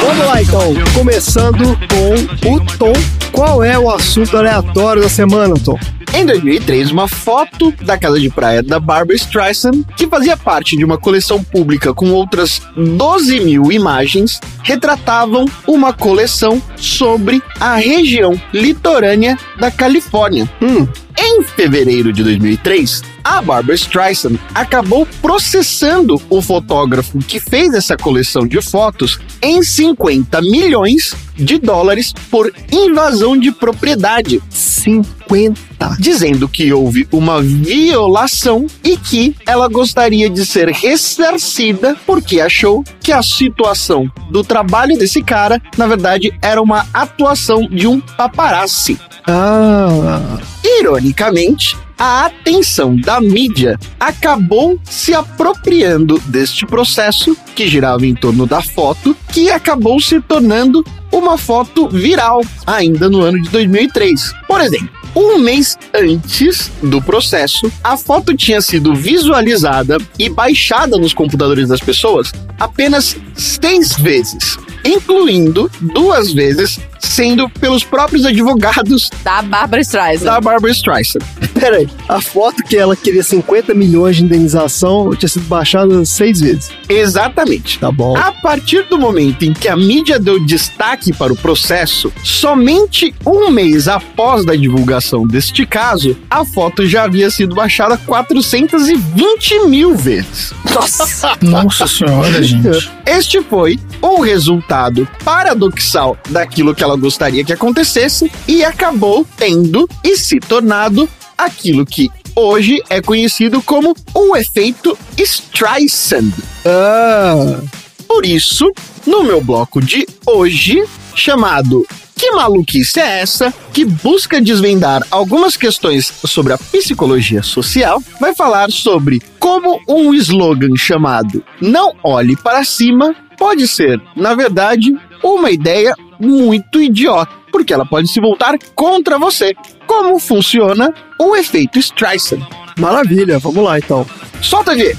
Vamos lá então. Começando com o Tom. Qual é o assunto aleatório da semana, Tom? Em 2003, uma foto da casa de praia da Barbara Streisand, que fazia parte de uma coleção pública com outras 12 mil imagens, retratavam uma coleção sobre a região litorânea da Califórnia. Hum, Em fevereiro de 2003, a Barbara Streisand acabou processando o fotógrafo que fez essa coleção de fotos em 50 milhões de dólares por invasão de propriedade. 50. dizendo que houve uma violação e que ela gostaria de ser ressarcida porque achou que a situação do trabalho desse cara, na verdade, era uma atuação de um paparazzi. Ah, Ironicamente, a atenção da mídia acabou se apropriando deste processo que girava em torno da foto, que acabou se tornando uma foto viral ainda no ano de 2003. Por exemplo, um mês antes do processo, a foto tinha sido visualizada e baixada nos computadores das pessoas apenas seis vezes, incluindo duas vezes sendo pelos próprios advogados Da Barbara Streisand. da Barbara Streisand. peraí. A foto que ela queria 50 milhões de indenização tinha sido baixada seis vezes. Exatamente. Tá bom. A partir do momento em que a mídia deu destaque para o processo, somente um mês após da divulgação deste caso, a foto já havia sido baixada 420 mil vezes. Nossa. Nossa senhora, gente. Este foi o resultado paradoxal daquilo que ela gostaria que acontecesse e acabou tendo e se tornado aquilo que hoje é conhecido como o efeito Streisand. Ah, Por isso, no meu bloco de hoje, chamado Que Maluquice é essa? que busca desvendar algumas questões sobre a psicologia social, vai falar sobre como um slogan chamado Não Olhe para Cima pode ser, na verdade, uma ideia muito idiota, porque ela pode se voltar contra você. Como funciona o efeito Streisand? maravilha. Vamos lá então. Solta a ver!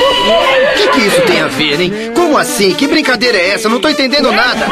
O que, que isso tem a ver, hein? Como assim? Que brincadeira é essa? Não tô entendendo nada.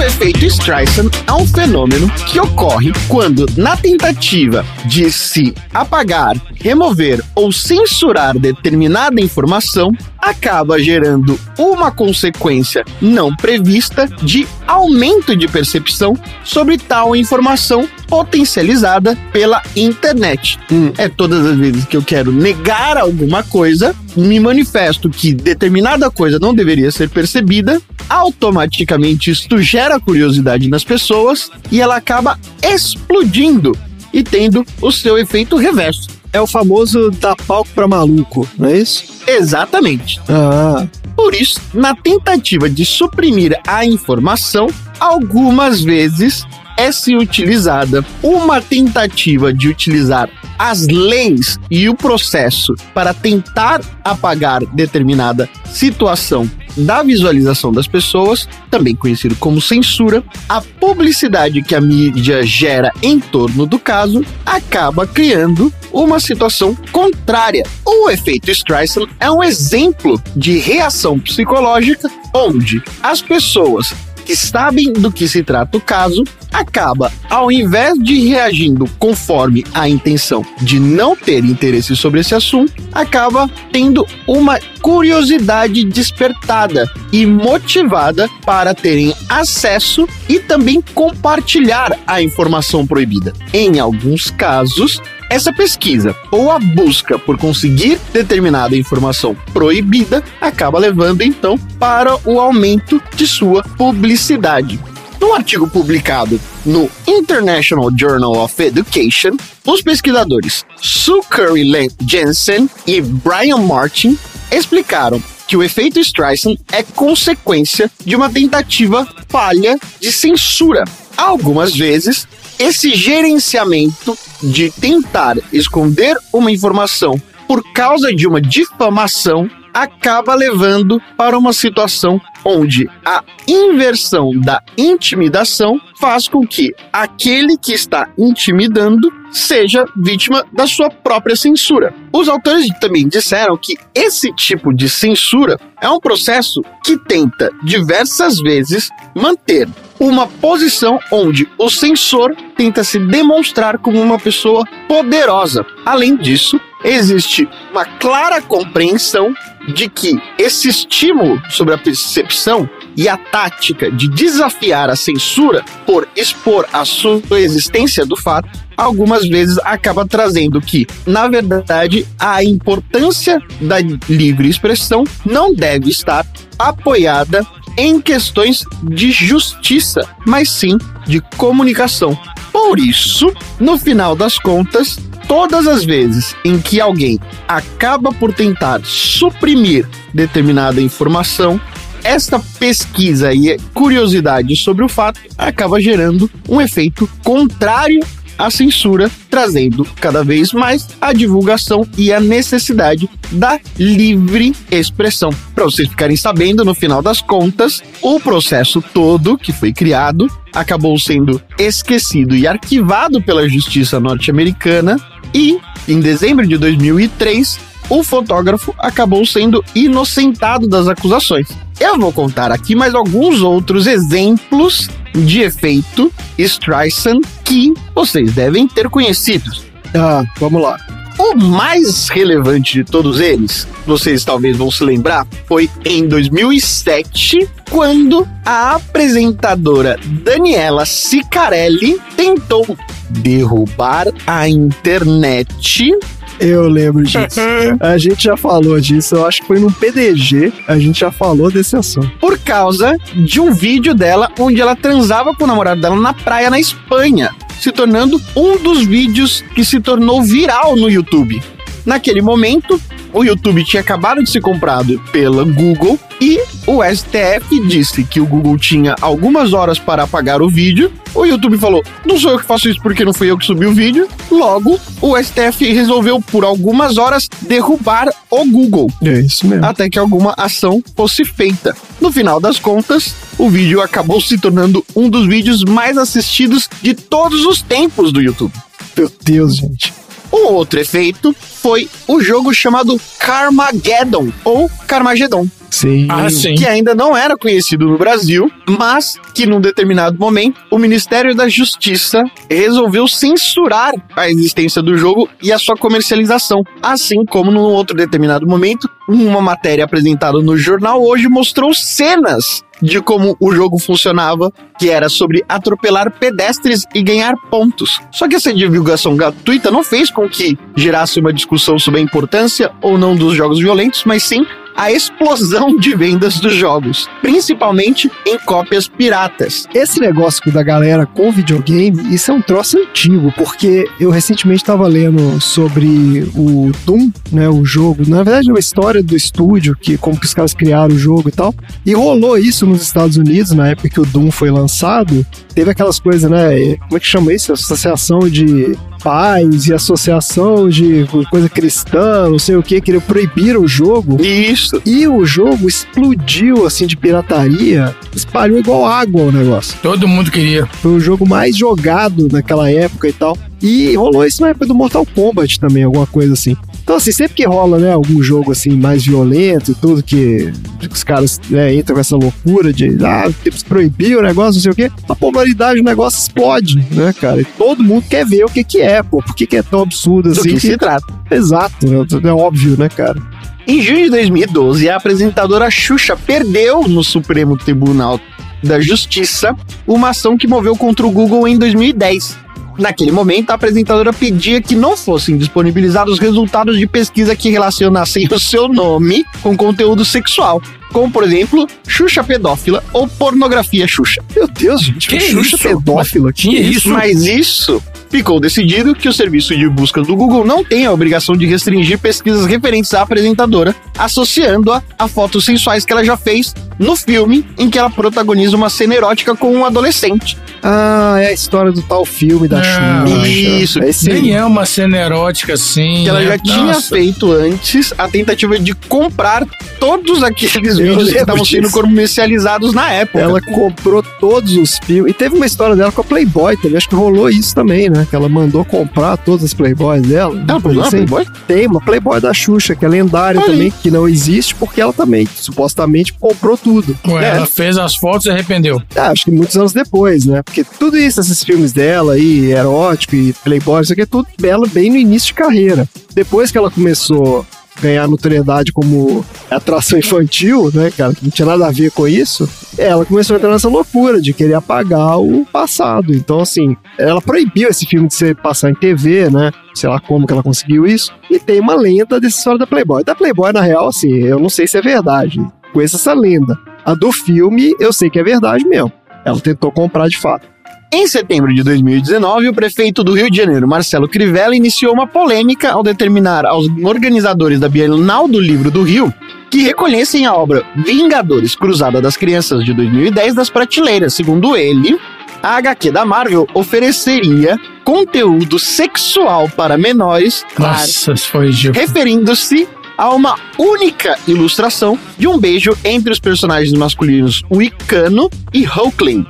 O efeito Streisand é um fenômeno que ocorre quando, na tentativa de se apagar, remover ou censurar determinada informação, acaba gerando uma consequência não prevista de aumento de percepção sobre tal informação potencializada pela internet. É todas as vezes que eu quero negar alguma coisa, me manifesto que determinada coisa não deveria ser percebida, automaticamente isto gera curiosidade nas pessoas e ela acaba explodindo e tendo o seu efeito reverso. É o famoso dar palco pra maluco, não é isso? Exatamente. Ah. Por isso, na tentativa de suprimir a informação, algumas vezes é se utilizada uma tentativa de utilizar as leis e o processo para tentar apagar determinada situação da visualização das pessoas, também conhecido como censura, a publicidade que a mídia gera em torno do caso acaba criando uma situação contrária. O efeito Streisand é um exemplo de reação psicológica onde as pessoas que sabem do que se trata o caso, acaba, ao invés de reagindo conforme a intenção de não ter interesse sobre esse assunto, acaba tendo uma curiosidade despertada e motivada para terem acesso e também compartilhar a informação proibida. Em alguns casos, essa pesquisa ou a busca por conseguir determinada informação proibida acaba levando então para o aumento de sua publicidade. Num artigo publicado no International Journal of Education, os pesquisadores Sue Curry Jensen e Brian Martin explicaram que o efeito Streisand é consequência de uma tentativa falha de censura. Algumas vezes, esse gerenciamento de tentar esconder uma informação por causa de uma difamação acaba levando para uma situação onde a inversão da intimidação faz com que aquele que está intimidando seja vítima da sua própria censura. Os autores também disseram que esse tipo de censura é um processo que tenta diversas vezes manter uma posição onde o censor tenta se demonstrar como uma pessoa poderosa. Além disso, existe uma clara compreensão de que esse estímulo sobre a percepção e a tática de desafiar a censura por expor a sua existência do fato, algumas vezes acaba trazendo que, na verdade, a importância da livre expressão não deve estar apoiada em questões de justiça, mas sim de comunicação. Por isso, no final das contas, todas as vezes em que alguém acaba por tentar suprimir determinada informação, esta pesquisa e curiosidade sobre o fato acaba gerando um efeito contrário à censura, trazendo cada vez mais a divulgação e a necessidade da livre expressão. Para vocês ficarem sabendo, no final das contas, o processo todo que foi criado acabou sendo esquecido e arquivado pela justiça norte-americana e, em dezembro de 2003, o fotógrafo acabou sendo inocentado das acusações. Eu vou contar aqui mais alguns outros exemplos de efeito Streisand que vocês devem ter conhecido. Ah, vamos lá. O mais relevante de todos eles, vocês talvez vão se lembrar, foi em 2007, quando a apresentadora Daniela Sicarelli tentou derrubar a internet eu lembro disso. a gente já falou disso, eu acho que foi num PDG, a gente já falou desse assunto. Por causa de um vídeo dela onde ela transava com o namorado dela na praia na Espanha, se tornando um dos vídeos que se tornou viral no YouTube. Naquele momento, o YouTube tinha acabado de ser comprado pela Google e o STF disse que o Google tinha algumas horas para apagar o vídeo. O YouTube falou: não sou eu que faço isso porque não fui eu que subi o vídeo. Logo, o STF resolveu por algumas horas derrubar o Google. É isso mesmo. Até que alguma ação fosse feita. No final das contas, o vídeo acabou se tornando um dos vídeos mais assistidos de todos os tempos do YouTube. Meu Deus, gente. Um outro efeito foi o jogo chamado Carmageddon ou Carmageddon. Sim. Ah, sim. Que ainda não era conhecido no Brasil, mas que num determinado momento o Ministério da Justiça resolveu censurar a existência do jogo e a sua comercialização. Assim como num outro determinado momento, uma matéria apresentada no jornal hoje mostrou cenas de como o jogo funcionava, que era sobre atropelar pedestres e ganhar pontos. Só que essa divulgação gratuita não fez com que gerasse uma discussão sobre a importância ou não dos jogos violentos, mas sim a explosão de vendas dos jogos, principalmente em cópias piratas. Esse negócio da galera com videogame, isso é um troço antigo, porque eu recentemente estava lendo sobre o Doom, né, o jogo. Na verdade, é uma história do estúdio, que como que os caras criaram o jogo e tal. E rolou isso nos Estados Unidos, na época que o Doom foi lançado. Teve aquelas coisas, né? Como é que chama isso? Associação de pais e associação de coisa cristã, não sei o que, queriam proibir o jogo. Isso. E o jogo explodiu, assim, de pirataria, espalhou igual água o negócio. Todo mundo queria. Foi o jogo mais jogado naquela época e tal. E rolou isso na época do Mortal Kombat também, alguma coisa assim. Então, assim, sempre que rola, né, algum jogo assim mais violento e tudo, que os caras né, entram com essa loucura de ah, que proibir o negócio, não sei o quê, a popularidade do negócio explode, né, cara? E todo mundo quer ver o que, que é, pô. Por que, que é tão absurdo Do assim? que se trata. Exato, né? é óbvio, né, cara? Em junho de 2012, a apresentadora Xuxa perdeu no Supremo Tribunal da Justiça uma ação que moveu contra o Google em 2010. Naquele momento, a apresentadora pedia que não fossem disponibilizados resultados de pesquisa que relacionassem o seu nome com conteúdo sexual, como por exemplo, Xuxa pedófila ou pornografia Xuxa. Meu Deus, gente, Que Xuxa isso? pedófila, que Tinha isso? Mas isso ficou decidido que o serviço de busca do Google não tem a obrigação de restringir pesquisas referentes à apresentadora, associando-a a fotos sensuais que ela já fez no filme em que ela protagoniza uma cena erótica com um adolescente. Ah, é a história do tal filme da Ah, Xuxa. isso. É esse aí. Nem é uma cena erótica assim. Que ela já né? tinha Nossa. feito antes a tentativa de comprar todos aqueles vídeos que estavam sendo comercializados na época. Ela comprou todos os filmes. E teve uma história dela com a Playboy também. Acho que rolou isso também, né? Que ela mandou comprar todas as Playboys dela. Ela Uma coisa comprou uma assim. Playboy? Tem uma Playboy da Xuxa, que é lendária também, que não existe porque ela também, supostamente, comprou tudo. Ué, É. ela fez as fotos e arrependeu. Ah, acho que muitos anos depois, né? Porque tudo isso, esses filmes dela aí, erótico e Playboy, isso aqui é tudo dela bem no início de carreira. Depois que ela começou ganhar notoriedade como atração infantil, né, cara, que não tinha nada a ver com isso, ela começou a entrar nessa loucura de querer apagar o passado. Então, assim, ela proibiu esse filme de ser passar em TV, né? Sei lá como que ela conseguiu isso. E tem uma lenda dessa história da Playboy. Da Playboy, na real, assim, eu não sei se é verdade. Conheço essa lenda. A do filme, eu sei que é verdade mesmo. Ela tentou comprar de fato. Em setembro de 2019, o prefeito do Rio de Janeiro, Marcelo Crivella, iniciou uma polêmica ao determinar aos organizadores da Bienal do Livro do Rio que reconhecem a obra Vingadores Cruzada das Crianças de 2010 das prateleiras. Segundo ele, a HQ da Marvel ofereceria conteúdo sexual para menores, Nossa, foi referindo-se a uma única ilustração de um beijo entre os personagens masculinos Wicano e Hulkling.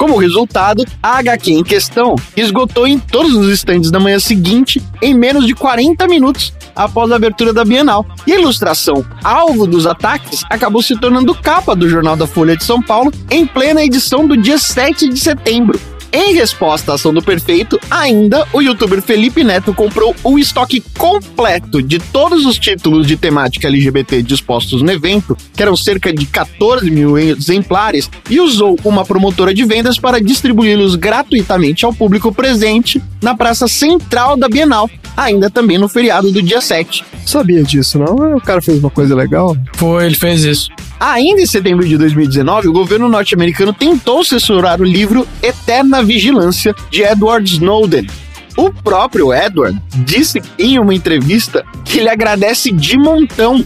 Como resultado, a HQ em questão esgotou em todos os estandes da manhã seguinte em menos de 40 minutos após a abertura da Bienal. E a ilustração alvo dos ataques acabou se tornando capa do Jornal da Folha de São Paulo em plena edição do dia 7 de setembro. Em resposta à ação do perfeito, ainda o youtuber Felipe Neto comprou o estoque completo de todos os títulos de temática LGBT dispostos no evento, que eram cerca de 14 mil exemplares, e usou uma promotora de vendas para distribuí-los gratuitamente ao público presente na praça central da Bienal, ainda também no feriado do dia 7. Sabia disso, não? O cara fez uma coisa legal. Foi, ele fez isso. Ainda em setembro de 2019, o governo norte-americano tentou censurar o livro Eterna Vigilância de Edward Snowden. O próprio Edward disse em uma entrevista que ele agradece de montão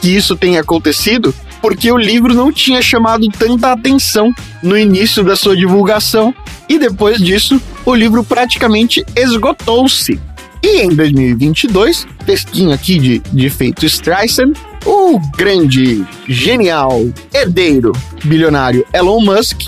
que isso tenha acontecido, porque o livro não tinha chamado tanta atenção no início da sua divulgação e depois disso o livro praticamente esgotou-se. E em 2022, pesquinha aqui de, de feito Streisand, o grande, genial, herdeiro, bilionário Elon Musk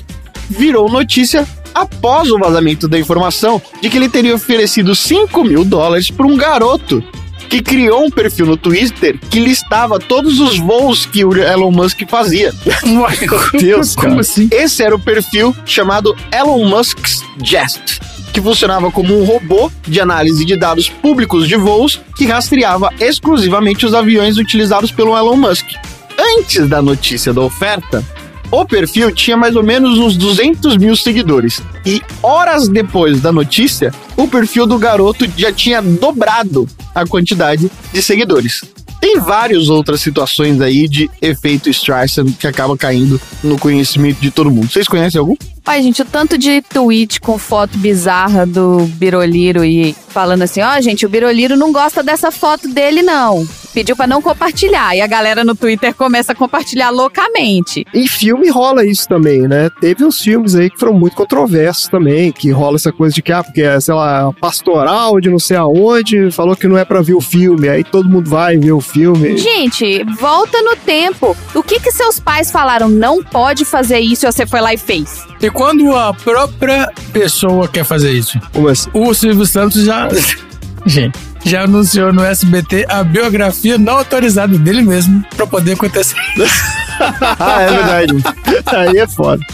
virou notícia após o vazamento da informação de que ele teria oferecido 5 mil dólares para um garoto que criou um perfil no Twitter que listava todos os voos que o Elon Musk fazia. Meu Deus, Como cara. assim? Esse era o perfil chamado Elon Musk's Jest, que funcionava como um robô de análise de dados públicos de voos que rastreava exclusivamente os aviões utilizados pelo Elon Musk. Antes da notícia da oferta, o perfil tinha mais ou menos uns 200 mil seguidores. E horas depois da notícia, o perfil do garoto já tinha dobrado a quantidade de seguidores. Tem várias outras situações aí de efeito Streisand que acaba caindo no conhecimento de todo mundo. Vocês conhecem algum? Olha, gente, o tanto de tweet com foto bizarra do Biroliro e falando assim, ó, gente, o Biroliro não gosta dessa foto dele, não. Pediu pra não compartilhar. E a galera no Twitter começa a compartilhar loucamente. Em filme rola isso também, né? Teve uns filmes aí que foram muito controversos também, que rola essa coisa de que, ah, porque é, sei lá, pastoral de não sei aonde, falou que não é pra ver o filme, aí todo mundo vai ver o filme. Gente, volta no tempo. O que que seus pais falaram? Não pode fazer isso e você foi lá e fez. E quando a própria pessoa quer fazer isso? Como assim? O Silvio Santos já. Gente, já anunciou no SBT a biografia não autorizada dele mesmo pra poder acontecer. ah, é verdade. Aí é foda.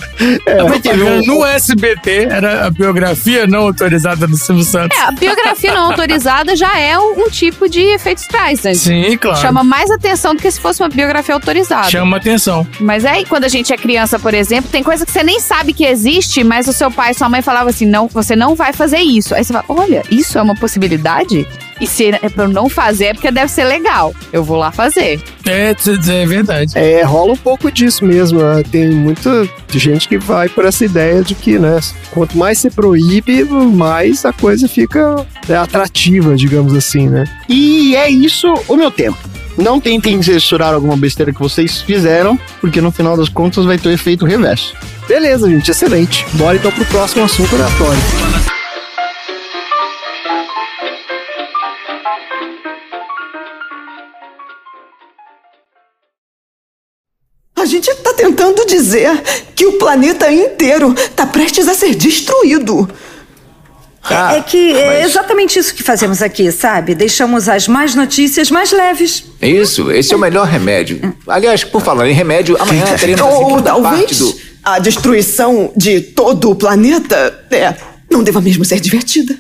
É, no SBT era a biografia não autorizada do Silvio Santos. É, a biografia não autorizada já é um, um tipo de efeito Streisand. Sim, claro. Chama mais atenção do que se fosse uma biografia autorizada. Chama atenção. Mas aí, quando a gente é criança, por exemplo, tem coisa que você nem sabe que existe, mas o seu pai e sua mãe falavam assim: não, você não vai fazer isso. Aí você fala: olha, isso é uma possibilidade? E se é pra eu não fazer, é porque deve ser legal. Eu vou lá fazer. É, é verdade. É, rola um pouco disso mesmo. Né? Tem muita gente que vai por essa ideia de que, né, quanto mais se proíbe, mais a coisa fica é, atrativa, digamos assim, né? E é isso o meu tempo. Não tentem censurar alguma besteira que vocês fizeram, porque no final das contas vai ter o efeito reverso. Beleza, gente, excelente. Bora então pro próximo assunto aleatório. Tentando dizer que o planeta inteiro está prestes a ser destruído. é que é exatamente isso que fazemos aqui, sabe? Deixamos as más notícias mais leves. Isso, esse é o melhor remédio. Aliás, por falar em remédio, amanhã teremos a Ou segunda talvez parte do... a destruição de todo o planeta é, não deva mesmo ser divertida.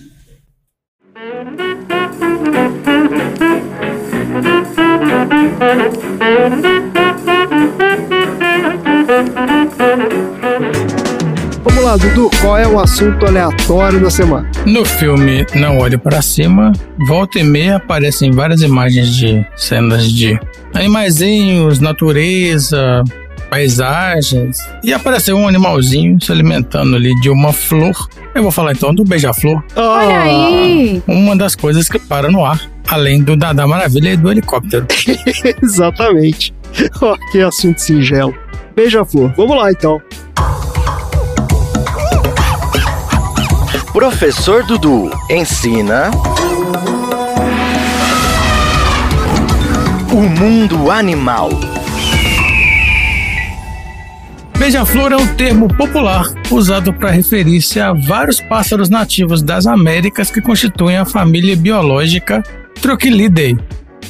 Vamos lá, Dudu, qual é o assunto aleatório da semana? No filme Não Olhe Para Cima, volta e meia aparecem várias imagens de cenas de animaizinhos, natureza, paisagens. E apareceu um animalzinho se alimentando ali de uma flor. Eu vou falar então do beija-flor. Olha aí! Uma das coisas que para no ar, além do Dada Maravilha e do helicóptero. Exatamente. Ó, que assunto singelo. Beija-flor. Vamos lá então. Professor Dudu ensina. O mundo animal. Beija-flor é um termo popular usado para referir-se a vários pássaros nativos das Américas que constituem a família biológica Trochilidae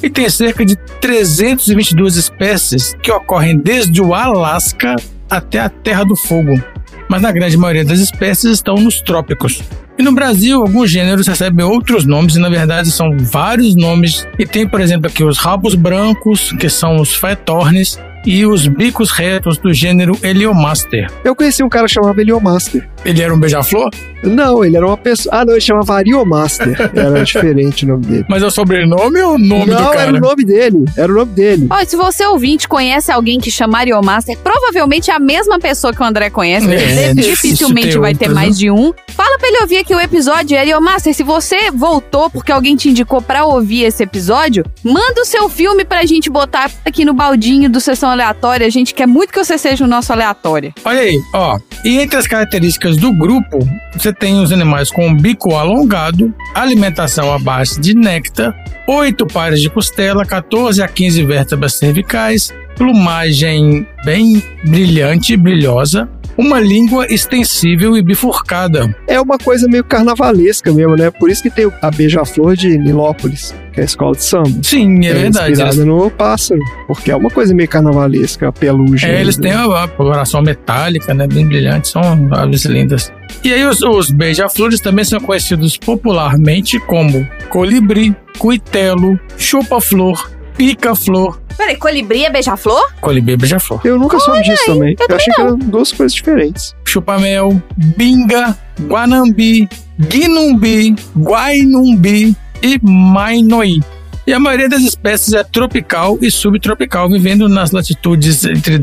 e tem cerca de 322 espécies que ocorrem desde o Alasca até a Terra do Fogo, mas na grande maioria das espécies estão nos trópicos. E no Brasil, alguns gêneros recebem outros nomes, e na verdade são vários nomes. E tem, por exemplo, aqui os rabos brancos, que são os faetornes, e os bicos retos do gênero Heliomaster. Eu conheci um cara que chamava Heliomaster. Ele era um beija-flor? Não, ele era uma pessoa. Ah, não, ele chamava Ariomaster. Era diferente o nome dele. Mas é o sobrenome ou o nome não, do cara? era o nome dele. Era o nome dele. Olha, se você ouvinte conhece alguém que chama Ariomaster, provavelmente é a mesma pessoa que o André conhece. É, porque difícil dificilmente ter vai ter outros, mais né? de um. Fala pra ele ouvir aqui o episódio. Ariomaster, se você voltou porque alguém te indicou pra ouvir esse episódio, manda o seu filme pra gente botar aqui no baldinho do Sessão Aleatória. A gente quer muito que você seja o nosso aleatório. Olha aí, ó. E entre as características do grupo, você tem os animais com bico alongado, alimentação à base de néctar, oito pares de costela, 14 a 15 vértebras cervicais, plumagem bem brilhante, brilhosa, uma língua extensível e bifurcada. É uma coisa meio carnavalesca mesmo, né? Por isso que tem a Beija-Flor de Nilópolis, que é a escola de samba. Sim, é, verdade. Inspirada Eles, no pássaro, porque é uma coisa meio carnavalesca, a pelugem. é, eles têm a, coloração metálica, né? Bem brilhante, são aves lindas. E aí os, os beija-flores também são conhecidos popularmente como colibri, cuitelo, chupa-flor, pica-flor, Peraí, colibri é beija-flor? colibri e beija-flor. Eu nunca soube disso também. eu Eu achei que também eram duas coisas diferentes. chupamel, binga, guanambi, guinumbi, guainumbi e mainoi. E a maioria das espécies é tropical e subtropical, vivendo nas latitudes entre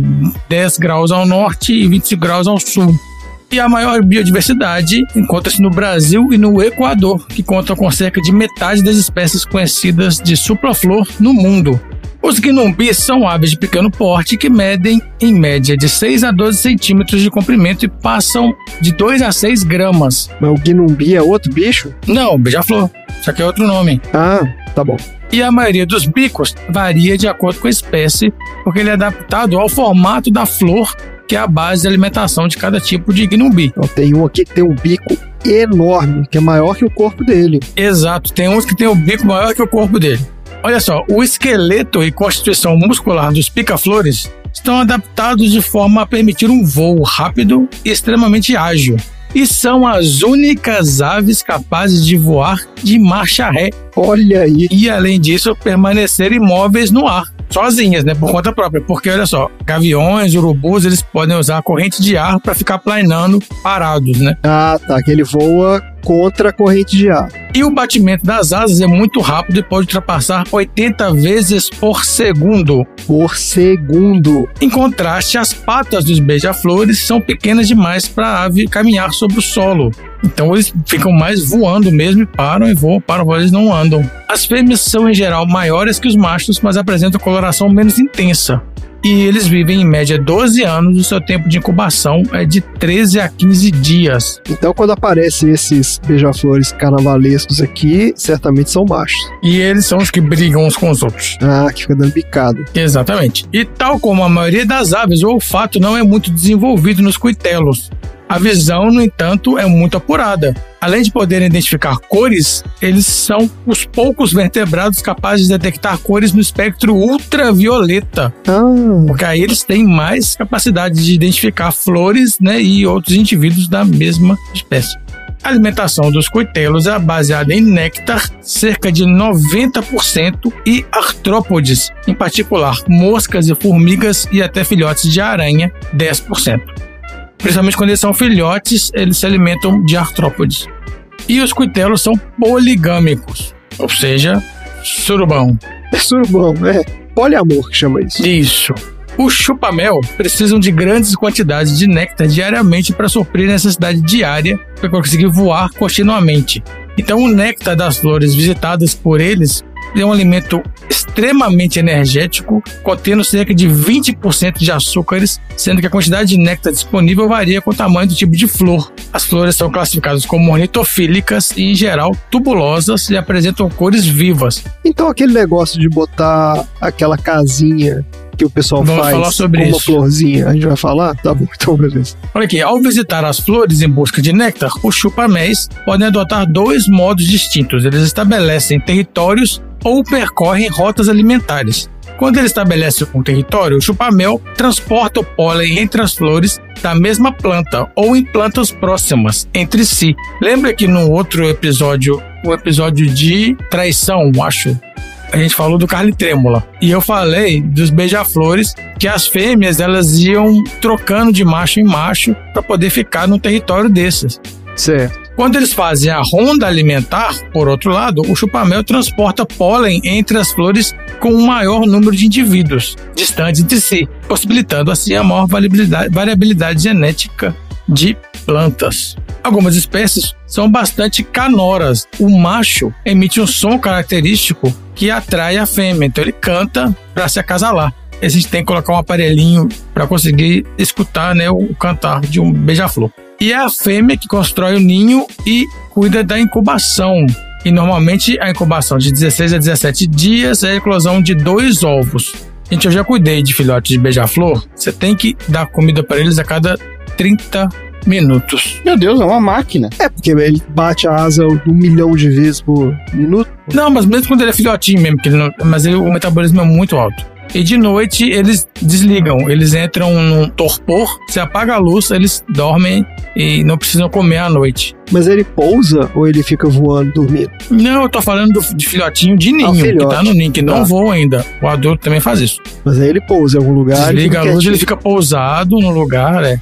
10 graus ao norte e 25 graus ao sul. E a maior biodiversidade encontra-se no Brasil e no Equador, que contam com cerca de metade das espécies conhecidas de supraflor no mundo. Os guinumbis são aves de pequeno porte que medem, em média, de 6 a 12 centímetros de comprimento e passam de 2 a 6 gramas. Mas o guinumbi é outro bicho? Não, beija-flor. Só que é outro nome. Ah, tá bom. E a maioria dos bicos varia de acordo com a espécie, porque ele é adaptado ao formato da flor, que é a base de alimentação de cada tipo de guinumbi. Então, tem um aqui que tem um bico enorme, que é maior que o corpo dele. Exato, tem uns que tem o bico maior que o corpo dele. Olha só, o esqueleto e constituição muscular dos pica-flores estão adaptados de forma a permitir um voo rápido e extremamente ágil. E são as únicas aves capazes de voar de marcha ré. Olha aí. E além disso, permanecer imóveis no ar sozinhas, né, por conta própria, porque olha só, gaviões, urubus, eles podem usar a corrente de ar para ficar planando parados, né? Ah, tá, que ele voa contra a corrente de ar. E o batimento das asas é muito rápido e pode ultrapassar 80 vezes por segundo. Por segundo. Em contraste, as patas dos beija-flores são pequenas demais para a ave caminhar sobre o solo. Então eles ficam mais voando mesmo e param e voam, param, eles não andam. As fêmeas são em geral maiores que os machos, mas apresentam coloração menos intensa. E eles vivem em média 12 anos, o seu tempo de incubação é de 13 a 15 dias. Então, quando aparecem esses beija-flores carnavalescos aqui, certamente são machos. E eles são os que brigam uns com os outros. Ah, que fica dando picado. Exatamente. E tal como a maioria das aves, o olfato não é muito desenvolvido nos cuitelos. A visão, no entanto, é muito apurada. Além de poderem identificar cores, eles são os poucos vertebrados capazes de detectar cores no espectro ultravioleta. Ah. Porque aí eles têm mais capacidade de identificar flores né, e outros indivíduos da mesma espécie. A alimentação dos coitelos é baseada em néctar, cerca de 90%, e artrópodes, em particular moscas e formigas e até filhotes de aranha, 10%. Principalmente quando eles são filhotes, eles se alimentam de artrópodes. E os cuitelos são poligâmicos, ou seja, surubão. É surubão, é poliamor que chama isso. Isso. Os chupamel precisam de grandes quantidades de néctar diariamente para suprir a necessidade diária para conseguir voar continuamente. Então, o néctar das flores visitadas por eles é um alimento extremamente energético, contendo cerca de 20% de açúcares, sendo que a quantidade de néctar disponível varia com o tamanho do tipo de flor. As flores são classificadas como ornitofílicas e, em geral, tubulosas e apresentam cores vivas. Então, aquele negócio de botar aquela casinha que o pessoal Vamos faz falar sobre com uma isso. florzinha, a gente vai falar? Tá bom, então beleza. Olha aqui, ao visitar as flores em busca de néctar, os chupaméis podem adotar dois modos distintos. Eles estabelecem territórios ou percorrem rotas alimentares. Quando ele estabelece um território, o chupamel transporta o pólen entre as flores da mesma planta ou em plantas próximas entre si. Lembra que no outro episódio, o episódio de traição, acho, a gente falou do carne trêmula. E eu falei dos beija-flores que as fêmeas elas iam trocando de macho em macho para poder ficar no território desses. Certo. Quando eles fazem a ronda alimentar, por outro lado, o chupamel transporta pólen entre as flores com um maior número de indivíduos distantes de si, possibilitando assim a maior variabilidade, variabilidade genética de plantas. Algumas espécies são bastante canoras. O macho emite um som característico que atrai a fêmea, então ele canta para se acasalar. A gente tem que colocar um aparelhinho para conseguir escutar né, o cantar de um beija-flor. E é a fêmea que constrói o ninho e cuida da incubação. E normalmente a incubação de 16 a 17 dias é a eclosão de dois ovos. Gente, eu já cuidei de filhotes de beija-flor. Você tem que dar comida para eles a cada 30 minutos. Meu Deus, é uma máquina. É, porque ele bate a asa um milhão de vezes por minuto. Não, mas mesmo quando ele é filhotinho mesmo, que ele não- mas ele- o metabolismo é muito alto. E de noite eles desligam, eles entram num torpor, se apaga a luz, eles dormem e não precisam comer à noite. Mas ele pousa ou ele fica voando, dormindo? Não, eu tô falando do- de filhotinho de ninho, que filhote. tá no ninho, que não Tá. voa ainda. O adulto também faz isso. Mas aí ele pousa em algum lugar. Desliga a luz, ele quietinho. fica pousado no lugar, é.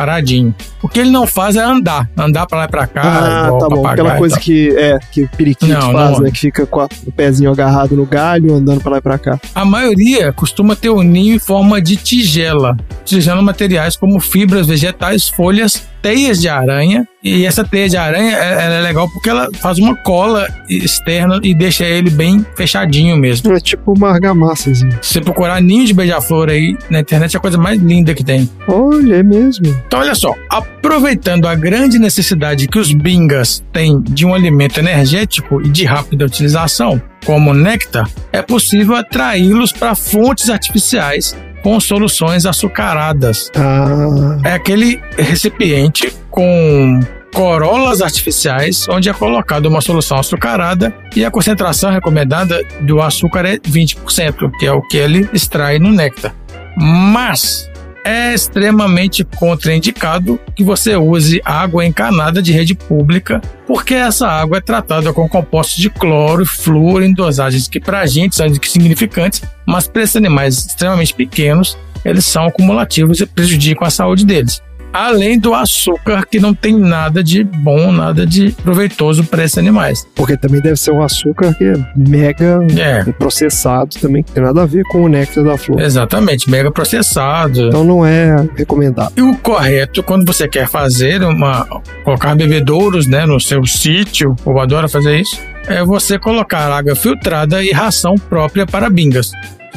Paradinho. O que ele não faz é andar, andar pra lá e pra cá. Ah, igual tá bom. papagaio Aquela coisa que é que o periquito Não, faz, não. né? Que fica com a- o pezinho agarrado no galho, andando pra lá e pra cá. A maioria costuma ter o ninho em forma de tigela, utilizando materiais como fibras vegetais, folhas, teias de aranha. E essa teia de aranha é, ela é legal porque ela faz uma cola externa e deixa ele bem fechadinho mesmo. É tipo uma argamassazinha. Se você procurar ninho de beija-flor aí na internet, é a coisa mais linda que tem. Olha, é mesmo. Então, olha só, aproveitando a grande necessidade que os bingas têm de um alimento energético e de rápida utilização, como néctar, é possível atraí-los para fontes artificiais com soluções açucaradas. Ah, É aquele recipiente com corolas artificiais, onde é colocada uma solução açucarada e a concentração recomendada do açúcar é 20%, que é o que ele extrai no néctar. Mas é extremamente contraindicado que você use água encanada de rede pública, porque essa água é tratada com compostos de cloro e flúor em dosagens que para a gente são insignificantes, mas para esses animais extremamente pequenos, eles são acumulativos e prejudicam a saúde deles. Além do açúcar, que não tem nada de bom, nada de proveitoso para esses animais. porque também deve ser um açúcar que é mega É. processado também, que tem nada a ver com o néctar da flor. Exatamente, mega processado. Então não é recomendado. E o correto, quando você quer fazer uma. colocar bebedouros né, no seu sítio, o povo adora fazer isso, é você colocar água filtrada e ração própria para bingas.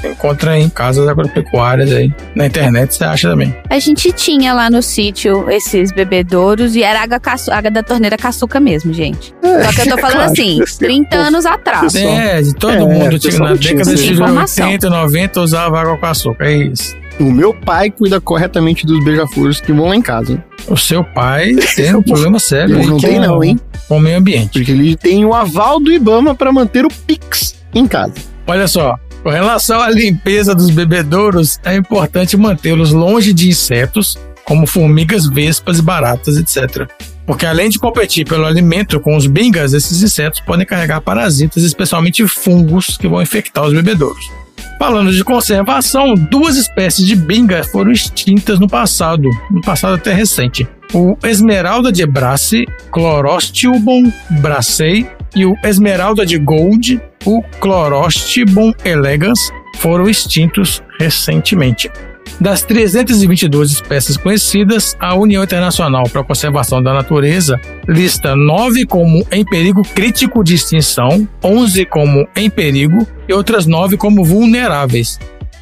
Você encontra em casas agropecuárias aí. Na internet você acha também. A gente tinha lá no sítio esses bebedouros e era água, caçu- água da torneira caçuca mesmo, gente. Só que eu tô falando claro. assim, 30 anos atrás. É, de todo É, mundo o tinha, na década de informação. 80, 90 usava água com açúcar. É isso. O meu pai cuida corretamente dos beija-flores que vão lá em casa, hein? O seu pai tem um problema sério aí Não tem não, hein? com o meio ambiente. Porque ele tem o aval do Ibama para manter o Pix em casa. Olha só, com relação à limpeza dos bebedouros, é importante mantê-los longe de insetos, como formigas, vespas baratas, etc. Porque além de competir pelo alimento com os bingas, esses insetos podem carregar parasitas, especialmente fungos, que vão infectar os bebedouros. Falando de conservação, duas espécies de binga foram extintas no passado, no passado até recente. O Esmeralda de Brasse, Chlorostibum bracei, e o Esmeralda de Gold, o Chlorostibum elegans, foram extintos recentemente. Das 322 espécies conhecidas, a União Internacional para a Conservação da Natureza lista nove como em perigo crítico de extinção, 11 como em perigo e outras nove como vulneráveis.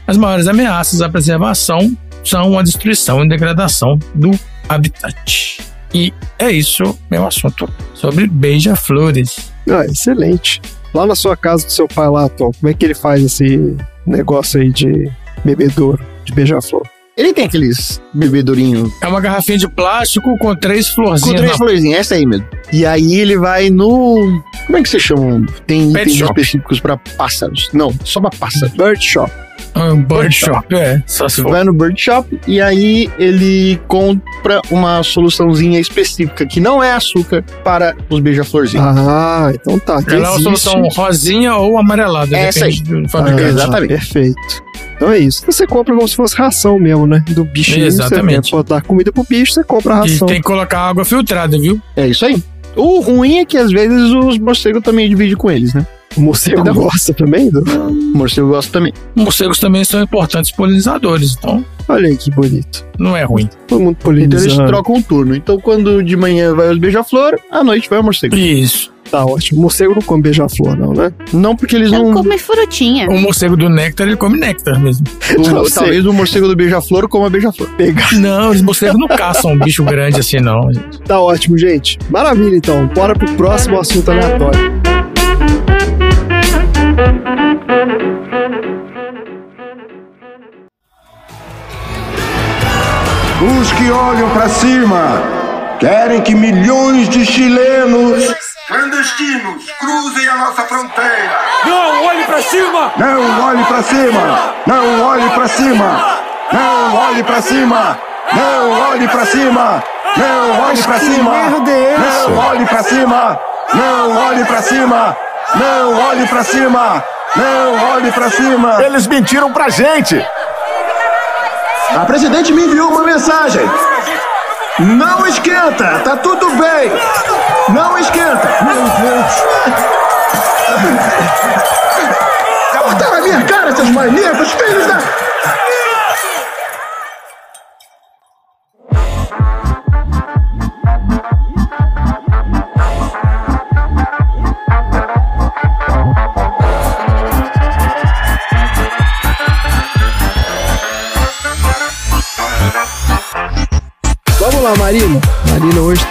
As maiores ameaças à preservação são a destruição e degradação do habitat. E é isso, meu assunto sobre beija-flores. Ah, excelente. Lá na sua casa do seu pai lá, Tom, como é que ele faz esse negócio aí de bebedouro, de beija-flor? Ele tem aqueles bebedorinhos É uma garrafinha de plástico com três com florzinhas três na florzinhas, essa aí mesmo. E aí ele vai no. Como é que você chama? Tem Pet itens shop. específicos pra pássaros. Não, só pra pássaros. Bird Shop. Ah, um bird shop, é. Só se Você for. vai no Bird Shop e aí ele compra uma soluçãozinha específica que não é açúcar para os beija-florzinhos. Ah, então tá. Ela é uma solução rosinha ou amarelada, Essa depende do Ah, exatamente. Perfeito. Então é isso. Você compra como se fosse ração mesmo, né? Do bichinho. Exatamente. Você dar comida pro bicho, você compra a E ração. tem que colocar água filtrada, viu? É isso aí. O ruim é que às vezes os morcegos também dividem com eles, né? O morcego Não. gosta também? Do... O morcego gosta também. Morcegos também são importantes polinizadores, então Olha aí que bonito. não é ruim. Todo mundo Então eles polinizando. trocam o turno. Então quando de manhã vai os beija-flor, à noite vai o morcego. Isso. Tá ótimo. O morcego não come beija-flor, não, né? Não porque eles Não não. come frutinha. O morcego do néctar, ele come néctar mesmo. o- talvez o morcego do beija-flor coma beija-flor. Pegar. Não, os morcegos não caçam um bicho grande assim, não. gente. Tá ótimo, gente. Maravilha, então. Bora pro próximo assunto aleatório. Os que olham para cima querem que milhões de chilenos clandestinos cruzem a nossa fronteira. Não, olhe pra cima! Não olhe para cima! Não olhe para cima! Não olhe para cima! Não olhe para cima! Não olhe para cima! Não olhe para cima! Não olhe para cima! Não olhe para cima! Não olhe para cima! Eles mentiram pra gente! A presidente me enviou uma mensagem. Não esquenta, tá tudo bem. Não esquenta. Meu Deus. Cortaram a minha cara, seus maníacos, filhos da...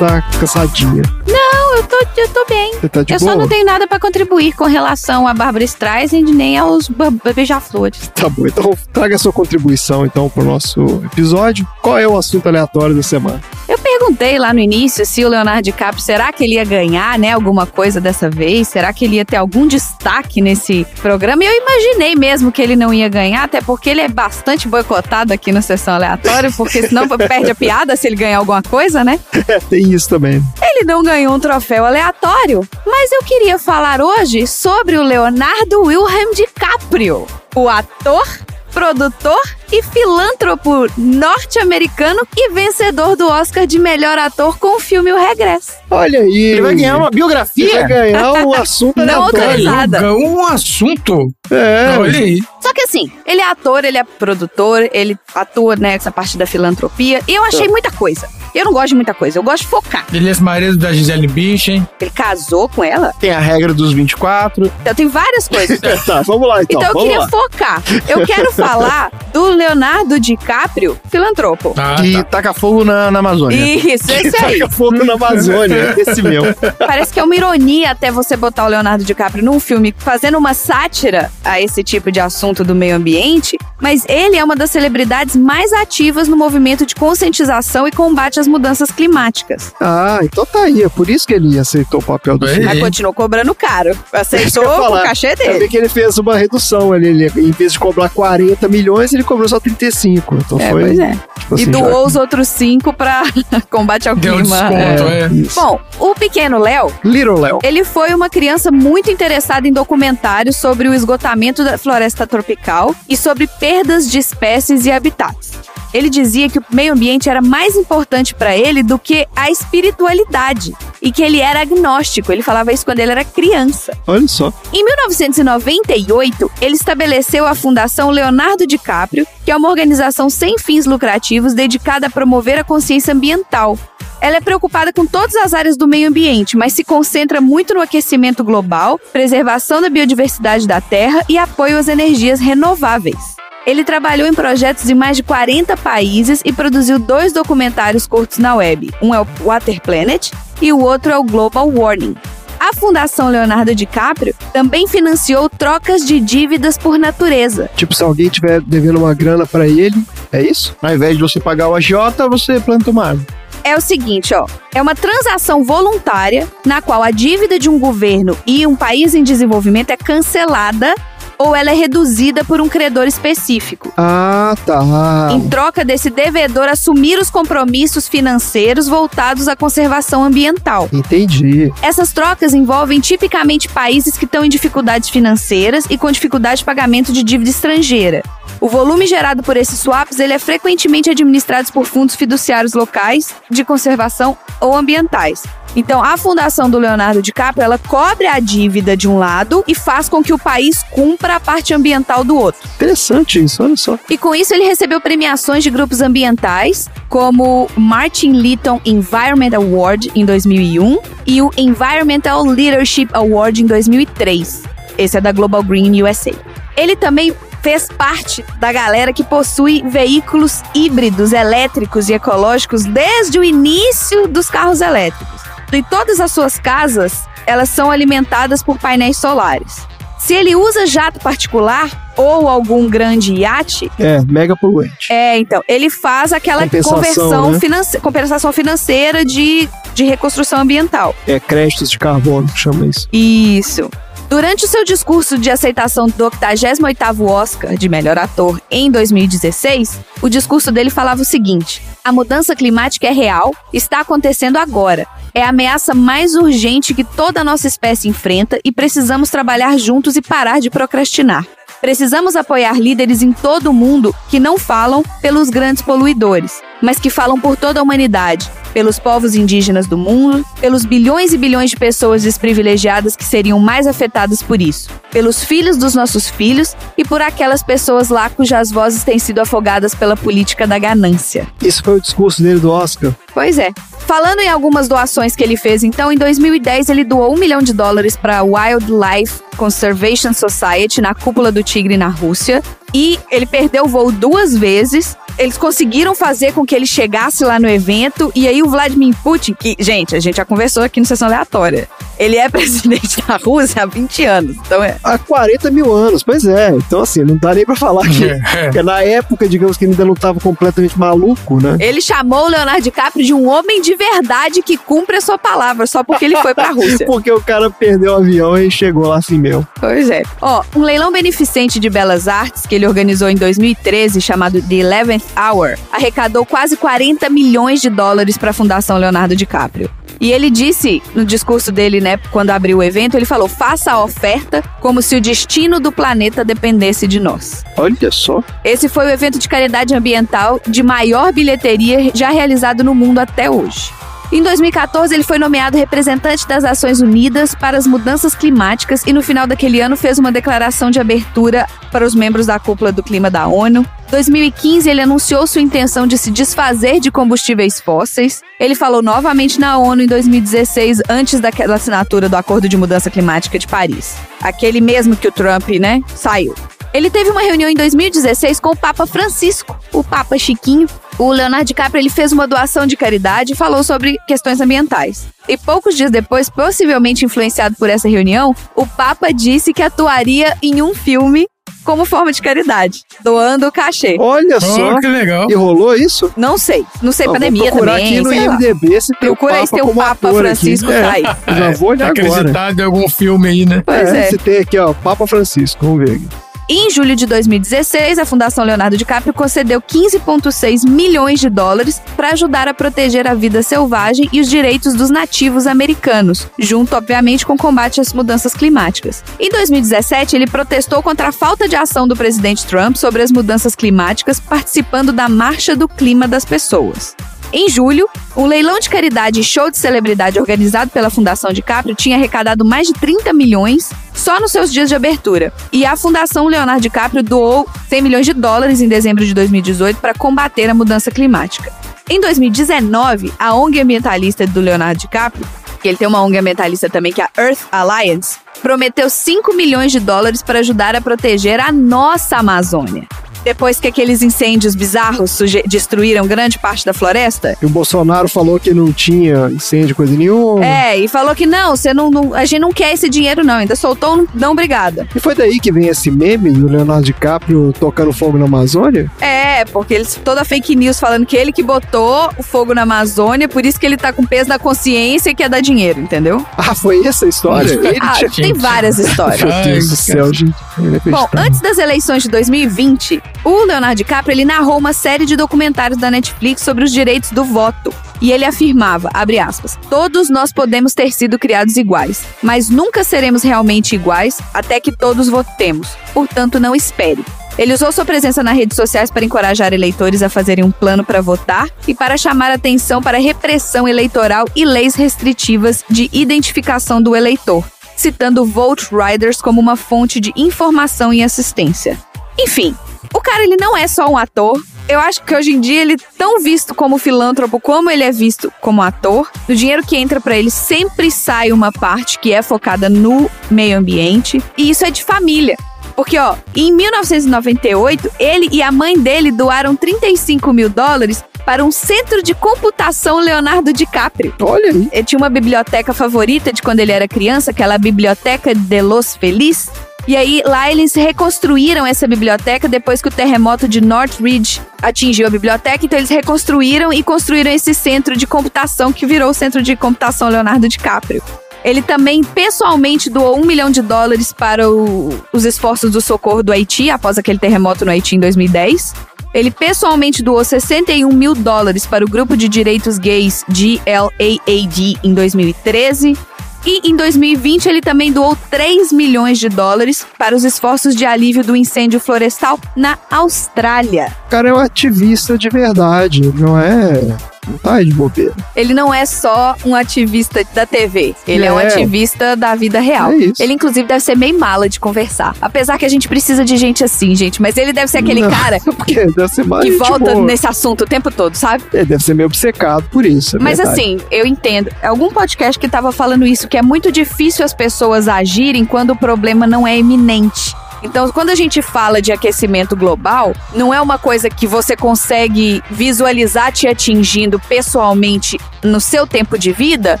tá cansadinha. Não, eu tô, eu tô bem. Você tá de eu boa? só não tenho nada pra contribuir com relação a Bárbara Streisand nem aos beija-flores. Tá bom, então traga sua contribuição então pro nosso episódio. Qual é o assunto aleatório da semana? Eu perguntei lá no início se o Leonardo DiCaprio, será que ele ia ganhar, né, alguma coisa dessa vez? Será que ele ia ter algum destaque nesse programa? E eu imaginei mesmo que ele não ia ganhar, até porque ele é bastante boicotado aqui na sessão aleatória, porque senão perde a piada se ele ganhar alguma coisa, né? É, tem isso também. Ele não ganhou um troféu aleatório, mas eu queria falar hoje sobre o Leonardo Wilhelm DiCaprio, o ator, produtor e filântropo norte-americano e vencedor do Oscar de melhor ator com o filme O Regresso. Olha aí. Ele vai ganhar uma biografia? Ele vai ganhar um assunto Não autorizada. Um assunto. É. Olha aí. Só que assim, ele é ator, ele é produtor, ele atua nessa parte da filantropia. E eu achei muita coisa. Eu não gosto de muita coisa, eu gosto de focar. Ele é marido da Gisele Bündchen. Ele casou com ela, Tem a regra dos 24. então tem várias coisas. tá, vamos lá então. Então eu vamos queria lá. focar. Eu quero falar do Leonardo DiCaprio, filantropo. Tá, que tá. taca fogo na, na Amazônia. Isso, esse aí. Taca fogo na Amazônia, esse meu. Parece que é uma ironia até você botar o Leonardo DiCaprio num filme fazendo uma sátira a esse tipo de assunto do meio ambiente, mas ele é uma das celebridades mais ativas no movimento de conscientização e combate às mudanças climáticas. Ah, então tá aí. É por isso que ele aceitou o papel do filme. Mas continuou cobrando caro. Aceitou que o cachê Eu vi dele. que ele fez uma redução ali. Ele, em vez de cobrar 40 milhões, ele cobrou só 35. Então É, foi. pois é. tipo E assim, doou já- os outros cinco pra combate ao Deu clima. desconto, É. é. Bom, o pequeno Léo Little Léo. Ele foi uma criança muito interessada em documentários sobre o esgotamento da floresta tropical e sobre perdas de espécies e habitats. Ele dizia que o meio ambiente era mais importante para ele do que a espiritualidade e que ele era agnóstico. Ele falava isso quando ele era criança. Olha só. Em 1998, ele estabeleceu a Fundação Leonardo DiCaprio, que é uma organização sem fins lucrativos dedicada a promover a consciência ambiental. Ela é preocupada com todas as áreas do meio ambiente, mas se concentra muito no aquecimento global, preservação da biodiversidade da Terra e apoio às energias renováveis. Ele trabalhou em projetos em mais de 40 países e produziu dois documentários curtos na web. Um é o Water Planet e o outro é o Global Warning. A Fundação Leonardo DiCaprio também financiou trocas de dívidas por natureza. Tipo, se alguém tiver devendo uma grana pra ele, é isso? Ao invés de você pagar o agiota, você planta uma árvore. É o seguinte, ó, é uma transação voluntária na qual a dívida de um governo e um país em desenvolvimento é cancelada ou ela é reduzida por um credor específico. Ah, tá. Em troca desse devedor assumir os compromissos financeiros voltados à conservação ambiental. Entendi. Essas trocas envolvem tipicamente países que estão em dificuldades financeiras e com dificuldade de pagamento de dívida estrangeira. O volume gerado por esses swaps ele é frequentemente administrado por fundos fiduciários locais de conservação ou ambientais. Então, a fundação do Leonardo DiCaprio, ela cobre a dívida de um lado e faz com que o país cumpra a parte ambiental do outro. Interessante isso, olha só. E com isso ele recebeu premiações de grupos ambientais, como o Martin Litton Environment Award em 2001 e o Environmental Leadership Award em 2003. Esse é da Global Green USA. Ele também fez parte da galera que possui veículos híbridos, elétricos e ecológicos desde o início dos carros elétricos. E todas as suas casas, elas são alimentadas por painéis solares. Se ele usa jato particular ou algum grande iate, É, mega poluente. é, então, ele faz aquela Compensação, conversão né? finance- compensação financeira de, de reconstrução ambiental. É, créditos de carbono, chama isso. Isso. Durante o seu discurso de aceitação do 88º Oscar de melhor ator em 2016, o discurso dele falava o seguinte: A mudança climática é real, está acontecendo agora. É a ameaça mais urgente que toda a nossa espécie enfrenta e precisamos trabalhar juntos e parar de procrastinar. Precisamos apoiar líderes em todo o mundo que não falam pelos grandes poluidores. Mas que falam por toda a humanidade, pelos povos indígenas do mundo, pelos bilhões e bilhões de pessoas desprivilegiadas que seriam mais afetadas por isso, pelos filhos dos nossos filhos e por aquelas pessoas lá cujas vozes têm sido afogadas pela política da ganância. Isso foi o discurso dele do Oscar. Pois é. Falando em algumas doações que ele fez, então, em 2010 ele doou um milhão de dólares para a Wildlife Conservation Society na cúpula do Tigre na Rússia. E ele perdeu o voo duas vezes. Eles conseguiram fazer com que ele chegasse lá no evento. E aí o Vladimir Putin, que, gente, a gente já conversou aqui no Sessão Aleatória. Ele é presidente da Rússia há 20 anos. Então é. Há 40 mil anos, pois é. Então, assim, não dá nem pra falar que, É. que na época, digamos que ele ainda não tava completamente maluco, né? Ele chamou o Leonardo DiCaprio de um homem de verdade que cumpre a sua palavra, só porque ele foi pra Rússia. Porque o cara perdeu o avião e chegou lá assim mesmo. Pois é. Ó, um leilão beneficente de belas artes que ele organizou em 2013, chamado The Eleventh Hour, arrecadou quase 40 milhões de dólares para a Fundação Leonardo DiCaprio. E ele disse no discurso dele, né, quando abriu o evento, ele falou: faça a oferta como se o destino do planeta dependesse de nós. Olha só. Esse foi o evento de caridade ambiental de maior bilheteria já realizado no mundo até hoje. Em 2014, ele foi nomeado representante das Nações Unidas para as mudanças climáticas e no final daquele ano fez uma declaração de abertura para os membros da cúpula do clima da ONU. 2015, ele anunciou sua intenção de se desfazer de combustíveis fósseis. Ele falou novamente na ONU em 2016, antes daquela assinatura do Acordo de Mudança Climática de Paris. Aquele mesmo que o Trump, né, saiu. Ele teve uma reunião em 2016 com o Papa Francisco, o Papa Chiquinho. O Leonardo DiCaprio ele fez uma doação de caridade e falou sobre questões ambientais. E poucos dias depois, possivelmente influenciado por essa reunião, o Papa disse que atuaria em um filme como forma de caridade, doando o cachê. Olha só. que legal. E rolou isso? Não sei. Não sei, vou pandemia procurar também. aqui no. IMDB se Procura aí se Papa tem o Papa Francisco aqui. tá aí. É, já vou olhar Tá agora. acreditado em algum filme aí, né? Pois é. Se tem aqui, ó, Papa Francisco, vamos ver aqui. Em julho de 2016, a Fundação Leonardo DiCaprio concedeu 15,6 milhões de dólares para ajudar a proteger a vida selvagem e os direitos dos nativos americanos, junto, obviamente, com o combate às mudanças climáticas. Em 2017, ele protestou contra a falta de ação do presidente Trump sobre as mudanças climáticas, participando da Marcha do Clima das Pessoas. Em julho, um leilão de caridade e show de celebridade organizado pela Fundação DiCaprio tinha arrecadado mais de 30 milhões só nos seus dias de abertura. E a Fundação Leonardo DiCaprio doou 100 milhões de dólares em dezembro de 2018 para combater a mudança climática. Em 2019, a ONG ambientalista do Leonardo DiCaprio, que ele tem uma ONG ambientalista também, que é a Earth Alliance, prometeu 5 milhões de dólares para ajudar a proteger a nossa Amazônia. Depois que aqueles incêndios bizarros destruíram grande parte da floresta, E o Bolsonaro falou que não tinha incêndio, coisa nenhuma. é, e falou que não, você não, não- a gente não quer esse dinheiro não, ainda soltou um não obrigada. E foi daí que vem esse meme do Leonardo DiCaprio tocando fogo na Amazônia? É, porque eles toda fake news falando que ele que botou o fogo na Amazônia, por isso que ele tá com peso na consciência e quer dar dinheiro, entendeu? Ah, foi essa a história? Ele Ah, tinha- tem várias histórias. Meu Deus do céu, gente. Bom, Inacreditável. antes das eleições de 2020, o Leonardo DiCaprio ele narrou uma série de documentários da Netflix sobre os direitos do voto. E ele afirmava, abre aspas, todos nós podemos ter sido criados iguais, mas nunca seremos realmente iguais até que todos votemos. Portanto, não espere. Ele usou sua presença nas redes sociais para encorajar eleitores a fazerem um plano para votar e para chamar atenção para repressão eleitoral e leis restritivas de identificação do eleitor, citando Vote Riders como uma fonte de informação e assistência. Enfim, o cara ele não é só um ator. Eu acho que hoje em dia ele é tão visto como filântropo como ele é visto como ator. Do dinheiro que entra pra ele sempre sai uma parte que é focada no meio ambiente e isso é de família. Porque, ó, em 1998, ele e a mãe dele doaram 35 mil dólares para um centro de computação Leonardo DiCaprio. Olha aí. Ele tinha uma biblioteca favorita de quando ele era criança, aquela Biblioteca de Los Feliz. E aí, lá eles reconstruíram essa biblioteca depois que o terremoto de Northridge atingiu a biblioteca. Então, eles reconstruíram e construíram esse centro de computação que virou o Centro de Computação Leonardo DiCaprio. Ele também pessoalmente doou um milhão de dólares para o- os esforços do socorro do Haiti após aquele terremoto no Haiti em 2010. Ele pessoalmente doou 61 mil dólares para o grupo de direitos gays GLAAD em 2013. E em 2020 ele também doou 3 milhões de dólares para os esforços de alívio do incêndio florestal na Austrália. O cara é um ativista de verdade, não é. Não tá de bobeira. Ele não é só um ativista da TV, ele é, um É. ativista da vida real. É isso. Ele, inclusive, deve ser meio mala de conversar. Apesar que a gente precisa de gente assim, gente. Mas ele deve ser aquele Não, cara Porque deve ser mais que volta boa. nesse assunto o tempo todo, sabe? Ele deve ser meio obcecado por isso. é Mas verdade. assim, eu entendo. Algum podcast que tava falando isso, que é muito difícil as pessoas agirem quando o problema não é iminente. Então, quando a gente fala de aquecimento global, não é uma coisa que você consegue visualizar te atingindo pessoalmente no seu tempo de vida.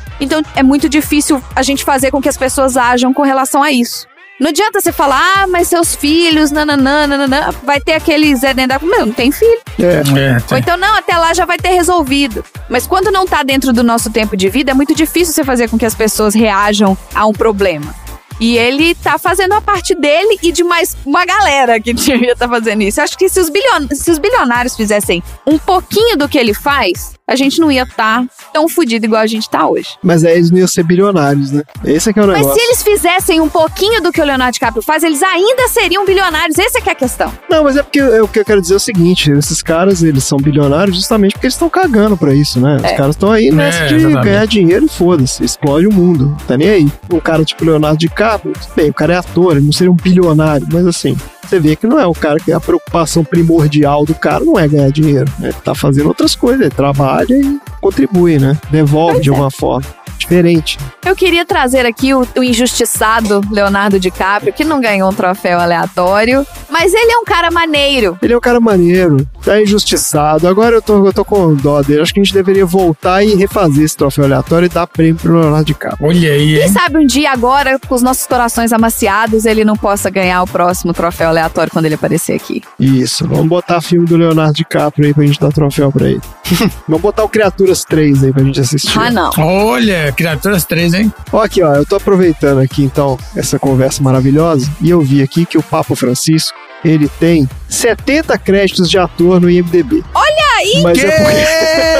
Então, é muito difícil a gente fazer com que as pessoas ajam com relação a isso. Não adianta você falar, ah, mas seus filhos, nananã, nananã, vai ter aquele Zé Dendá. Meu, não tem filho. É. Ou então, não, até lá já vai ter resolvido. Mas quando não tá dentro do nosso tempo de vida, é muito difícil você fazer com que as pessoas reajam a um problema. E ele tá fazendo a parte dele e de mais uma galera que devia estar fazendo isso. Acho que se os, se os bilionários fizessem um pouquinho do que ele faz, a gente não ia estar tão fudido igual a gente tá hoje. Mas aí eles não iam ser bilionários, né? Esse é que é o Mas negócio. se eles fizessem um pouquinho do que o Leonardo DiCaprio faz, eles ainda seriam bilionários. Essa é que é a questão. Não, mas é porque é, o que eu quero dizer é o seguinte: esses caras, eles são bilionários justamente porque eles estão cagando pra isso, né? Os É. caras estão aí nessa É, de exatamente. ganhar dinheiro e foda-se, explode o mundo, tá nem aí. Um cara tipo Leonardo DiCaprio, bem, o cara é ator, ele não seria um bilionário, mas assim, você vê que não é o cara que a preocupação primordial do cara não é ganhar dinheiro, né? Ele tá fazendo outras coisas, ele trabalha e contribui, né? Devolve de alguma forma. Diferente. Eu queria trazer aqui o, o injustiçado Leonardo DiCaprio, que não ganhou um troféu aleatório, mas ele é um cara maneiro. Ele é um cara maneiro, tá injustiçado. Agora eu tô, eu tô com dó dele. Acho que a gente deveria voltar e refazer esse troféu aleatório e dar prêmio pro Leonardo DiCaprio. Olha aí, Quem hein? sabe um dia agora, com os nossos corações amaciados, ele não possa ganhar o próximo troféu aleatório quando ele aparecer aqui. Isso, vamos botar filme do Leonardo DiCaprio aí pra gente dar troféu pra ele. vamos botar o Criaturas 3 aí pra gente assistir. Ah, não. Olha, Criaturas 3, hein? Ó, aqui, ó, eu tô aproveitando aqui então essa conversa maravilhosa e eu vi aqui que o Papa Francisco ele tem 70 créditos de ator no IMDb. Olha aí! Mas é porque.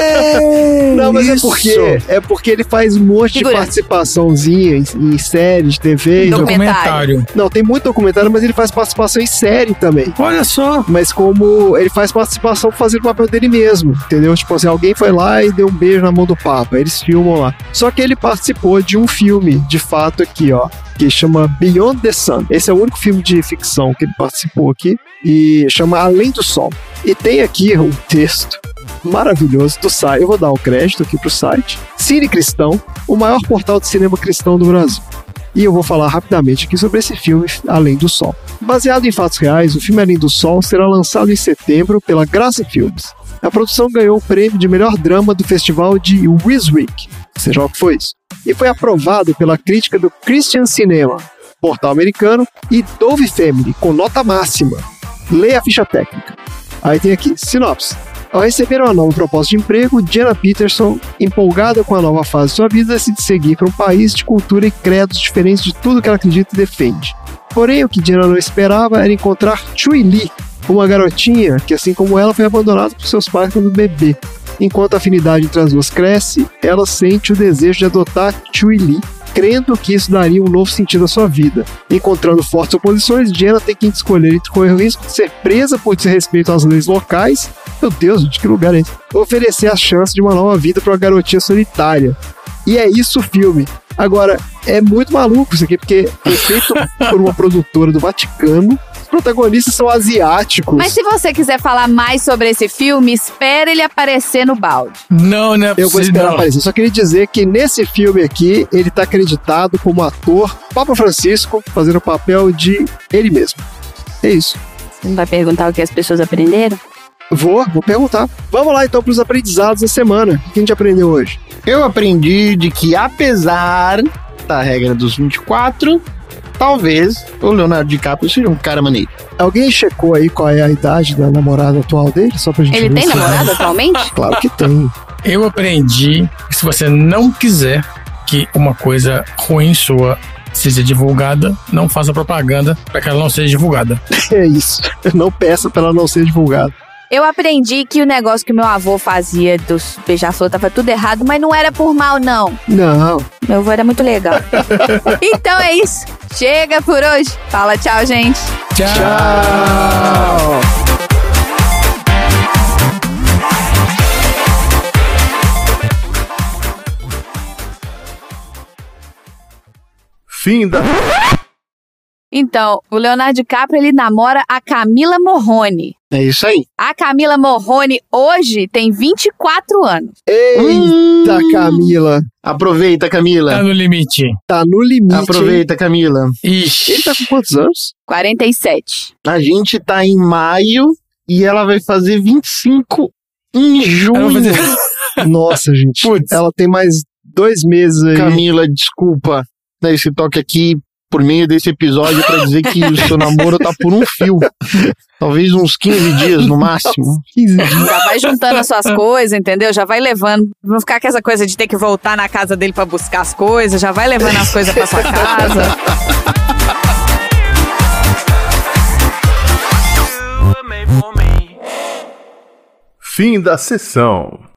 Não, mas Isso. é porque é porque ele faz um monte de participaçãozinha em, em séries, TV. então- Documentário. Não, tem muito documentário, mas ele faz participação em série também. Olha só. Mas como ele faz participação fazendo o papel dele mesmo, entendeu? Tipo assim, alguém foi lá e deu um beijo na mão do Papa, eles filmam lá. Só que ele participou de um filme, de fato, aqui, ó, que chama Beyond the Sun. Esse é o único filme de ficção que ele participou aqui, e chama Além do Sol. E tem aqui um texto maravilhoso do site. Eu vou dar o crédito aqui pro site. Cine Cristão, o maior portal de cinema cristão do Brasil. E eu vou falar rapidamente aqui sobre esse filme Além do Sol. Baseado em fatos reais, o filme Além do Sol será lançado em setembro pela Graça Filmes. A produção ganhou o prêmio de melhor drama do festival de Wiswick, seja o que foi isso, e foi aprovado pela crítica do Christian Cinema, portal americano, e Dove Family, com nota máxima. Leia a ficha técnica. Aí tem aqui, sinopse. Ao receber uma nova proposta de emprego, Jenna Peterson, empolgada com a nova fase de sua vida, decide seguir para um país de cultura e credos diferentes de tudo que ela acredita e defende. Porém, o que Jenna não esperava era encontrar Chui Lee, uma garotinha que, assim como ela, foi abandonada por seus pais quando bebê. Enquanto a afinidade entre as duas cresce, ela sente o desejo de adotar Chui Lee, crendo que isso daria um novo sentido à sua vida. Encontrando fortes oposições, Jenna tem que escolher entre correr o risco de ser presa por desrespeito às leis locais. Meu Deus, de que lugar é esse? Oferecer a chance de uma nova vida para uma garotinha solitária. E é isso o filme. Agora, é muito maluco isso aqui, porque foi feito por uma produtora do Vaticano. Os protagonistas são asiáticos. Mas se você quiser falar mais sobre esse filme, espera ele aparecer no balde. Não, não é Eu vou esperar não. aparecer. Só queria dizer que nesse filme aqui, ele tá acreditado como ator Papa Francisco, fazendo o papel de ele mesmo. É isso. Você não vai perguntar o que as pessoas aprenderam? Vou, vou perguntar. Vamos lá então para os aprendizados da semana. O que a gente aprendeu hoje? Eu aprendi de que apesar da regra dos 24, talvez o Leonardo DiCaprio seja um cara maneiro. Alguém checou aí qual é a idade da namorada atual dele? Só pra gente Ele ver tem se- namorada atualmente? Claro que tem. Eu aprendi que se você não quiser que uma coisa ruim sua seja divulgada, não faça propaganda para que ela não seja divulgada. É isso. Não peça pra ela não ser divulgada. Eu aprendi que o negócio que meu avô fazia dos beija-flor tava tudo errado, mas não era por mal, não. Não. Meu avô era muito legal. então é isso. Chega por hoje. Fala tchau, gente. Tchau. Fim da. Então, o Leonardo DiCaprio, ele namora a Camila Morrone. É isso aí. A Camila Morrone hoje tem 24 anos. Eita, Camila. Aproveita, Camila. Tá no limite. Tá no limite. hein? Aproveita, Camila. Ixi. Ele tá com quantos anos? 47. A gente tá em maio e ela vai fazer 25 em junho. Fazer- Nossa, gente. Putz. Ela tem mais dois meses aí. Camila, desculpa esse toque aqui por meio desse episódio pra dizer que o seu namoro tá por um fio. Talvez uns 15 dias no máximo. 15 dias. Já vai juntando as suas coisas, entendeu? Já vai levando. Não ficar com essa coisa de ter que voltar na casa dele pra buscar as coisas. Já vai levando as coisas pra sua casa. Fim da sessão.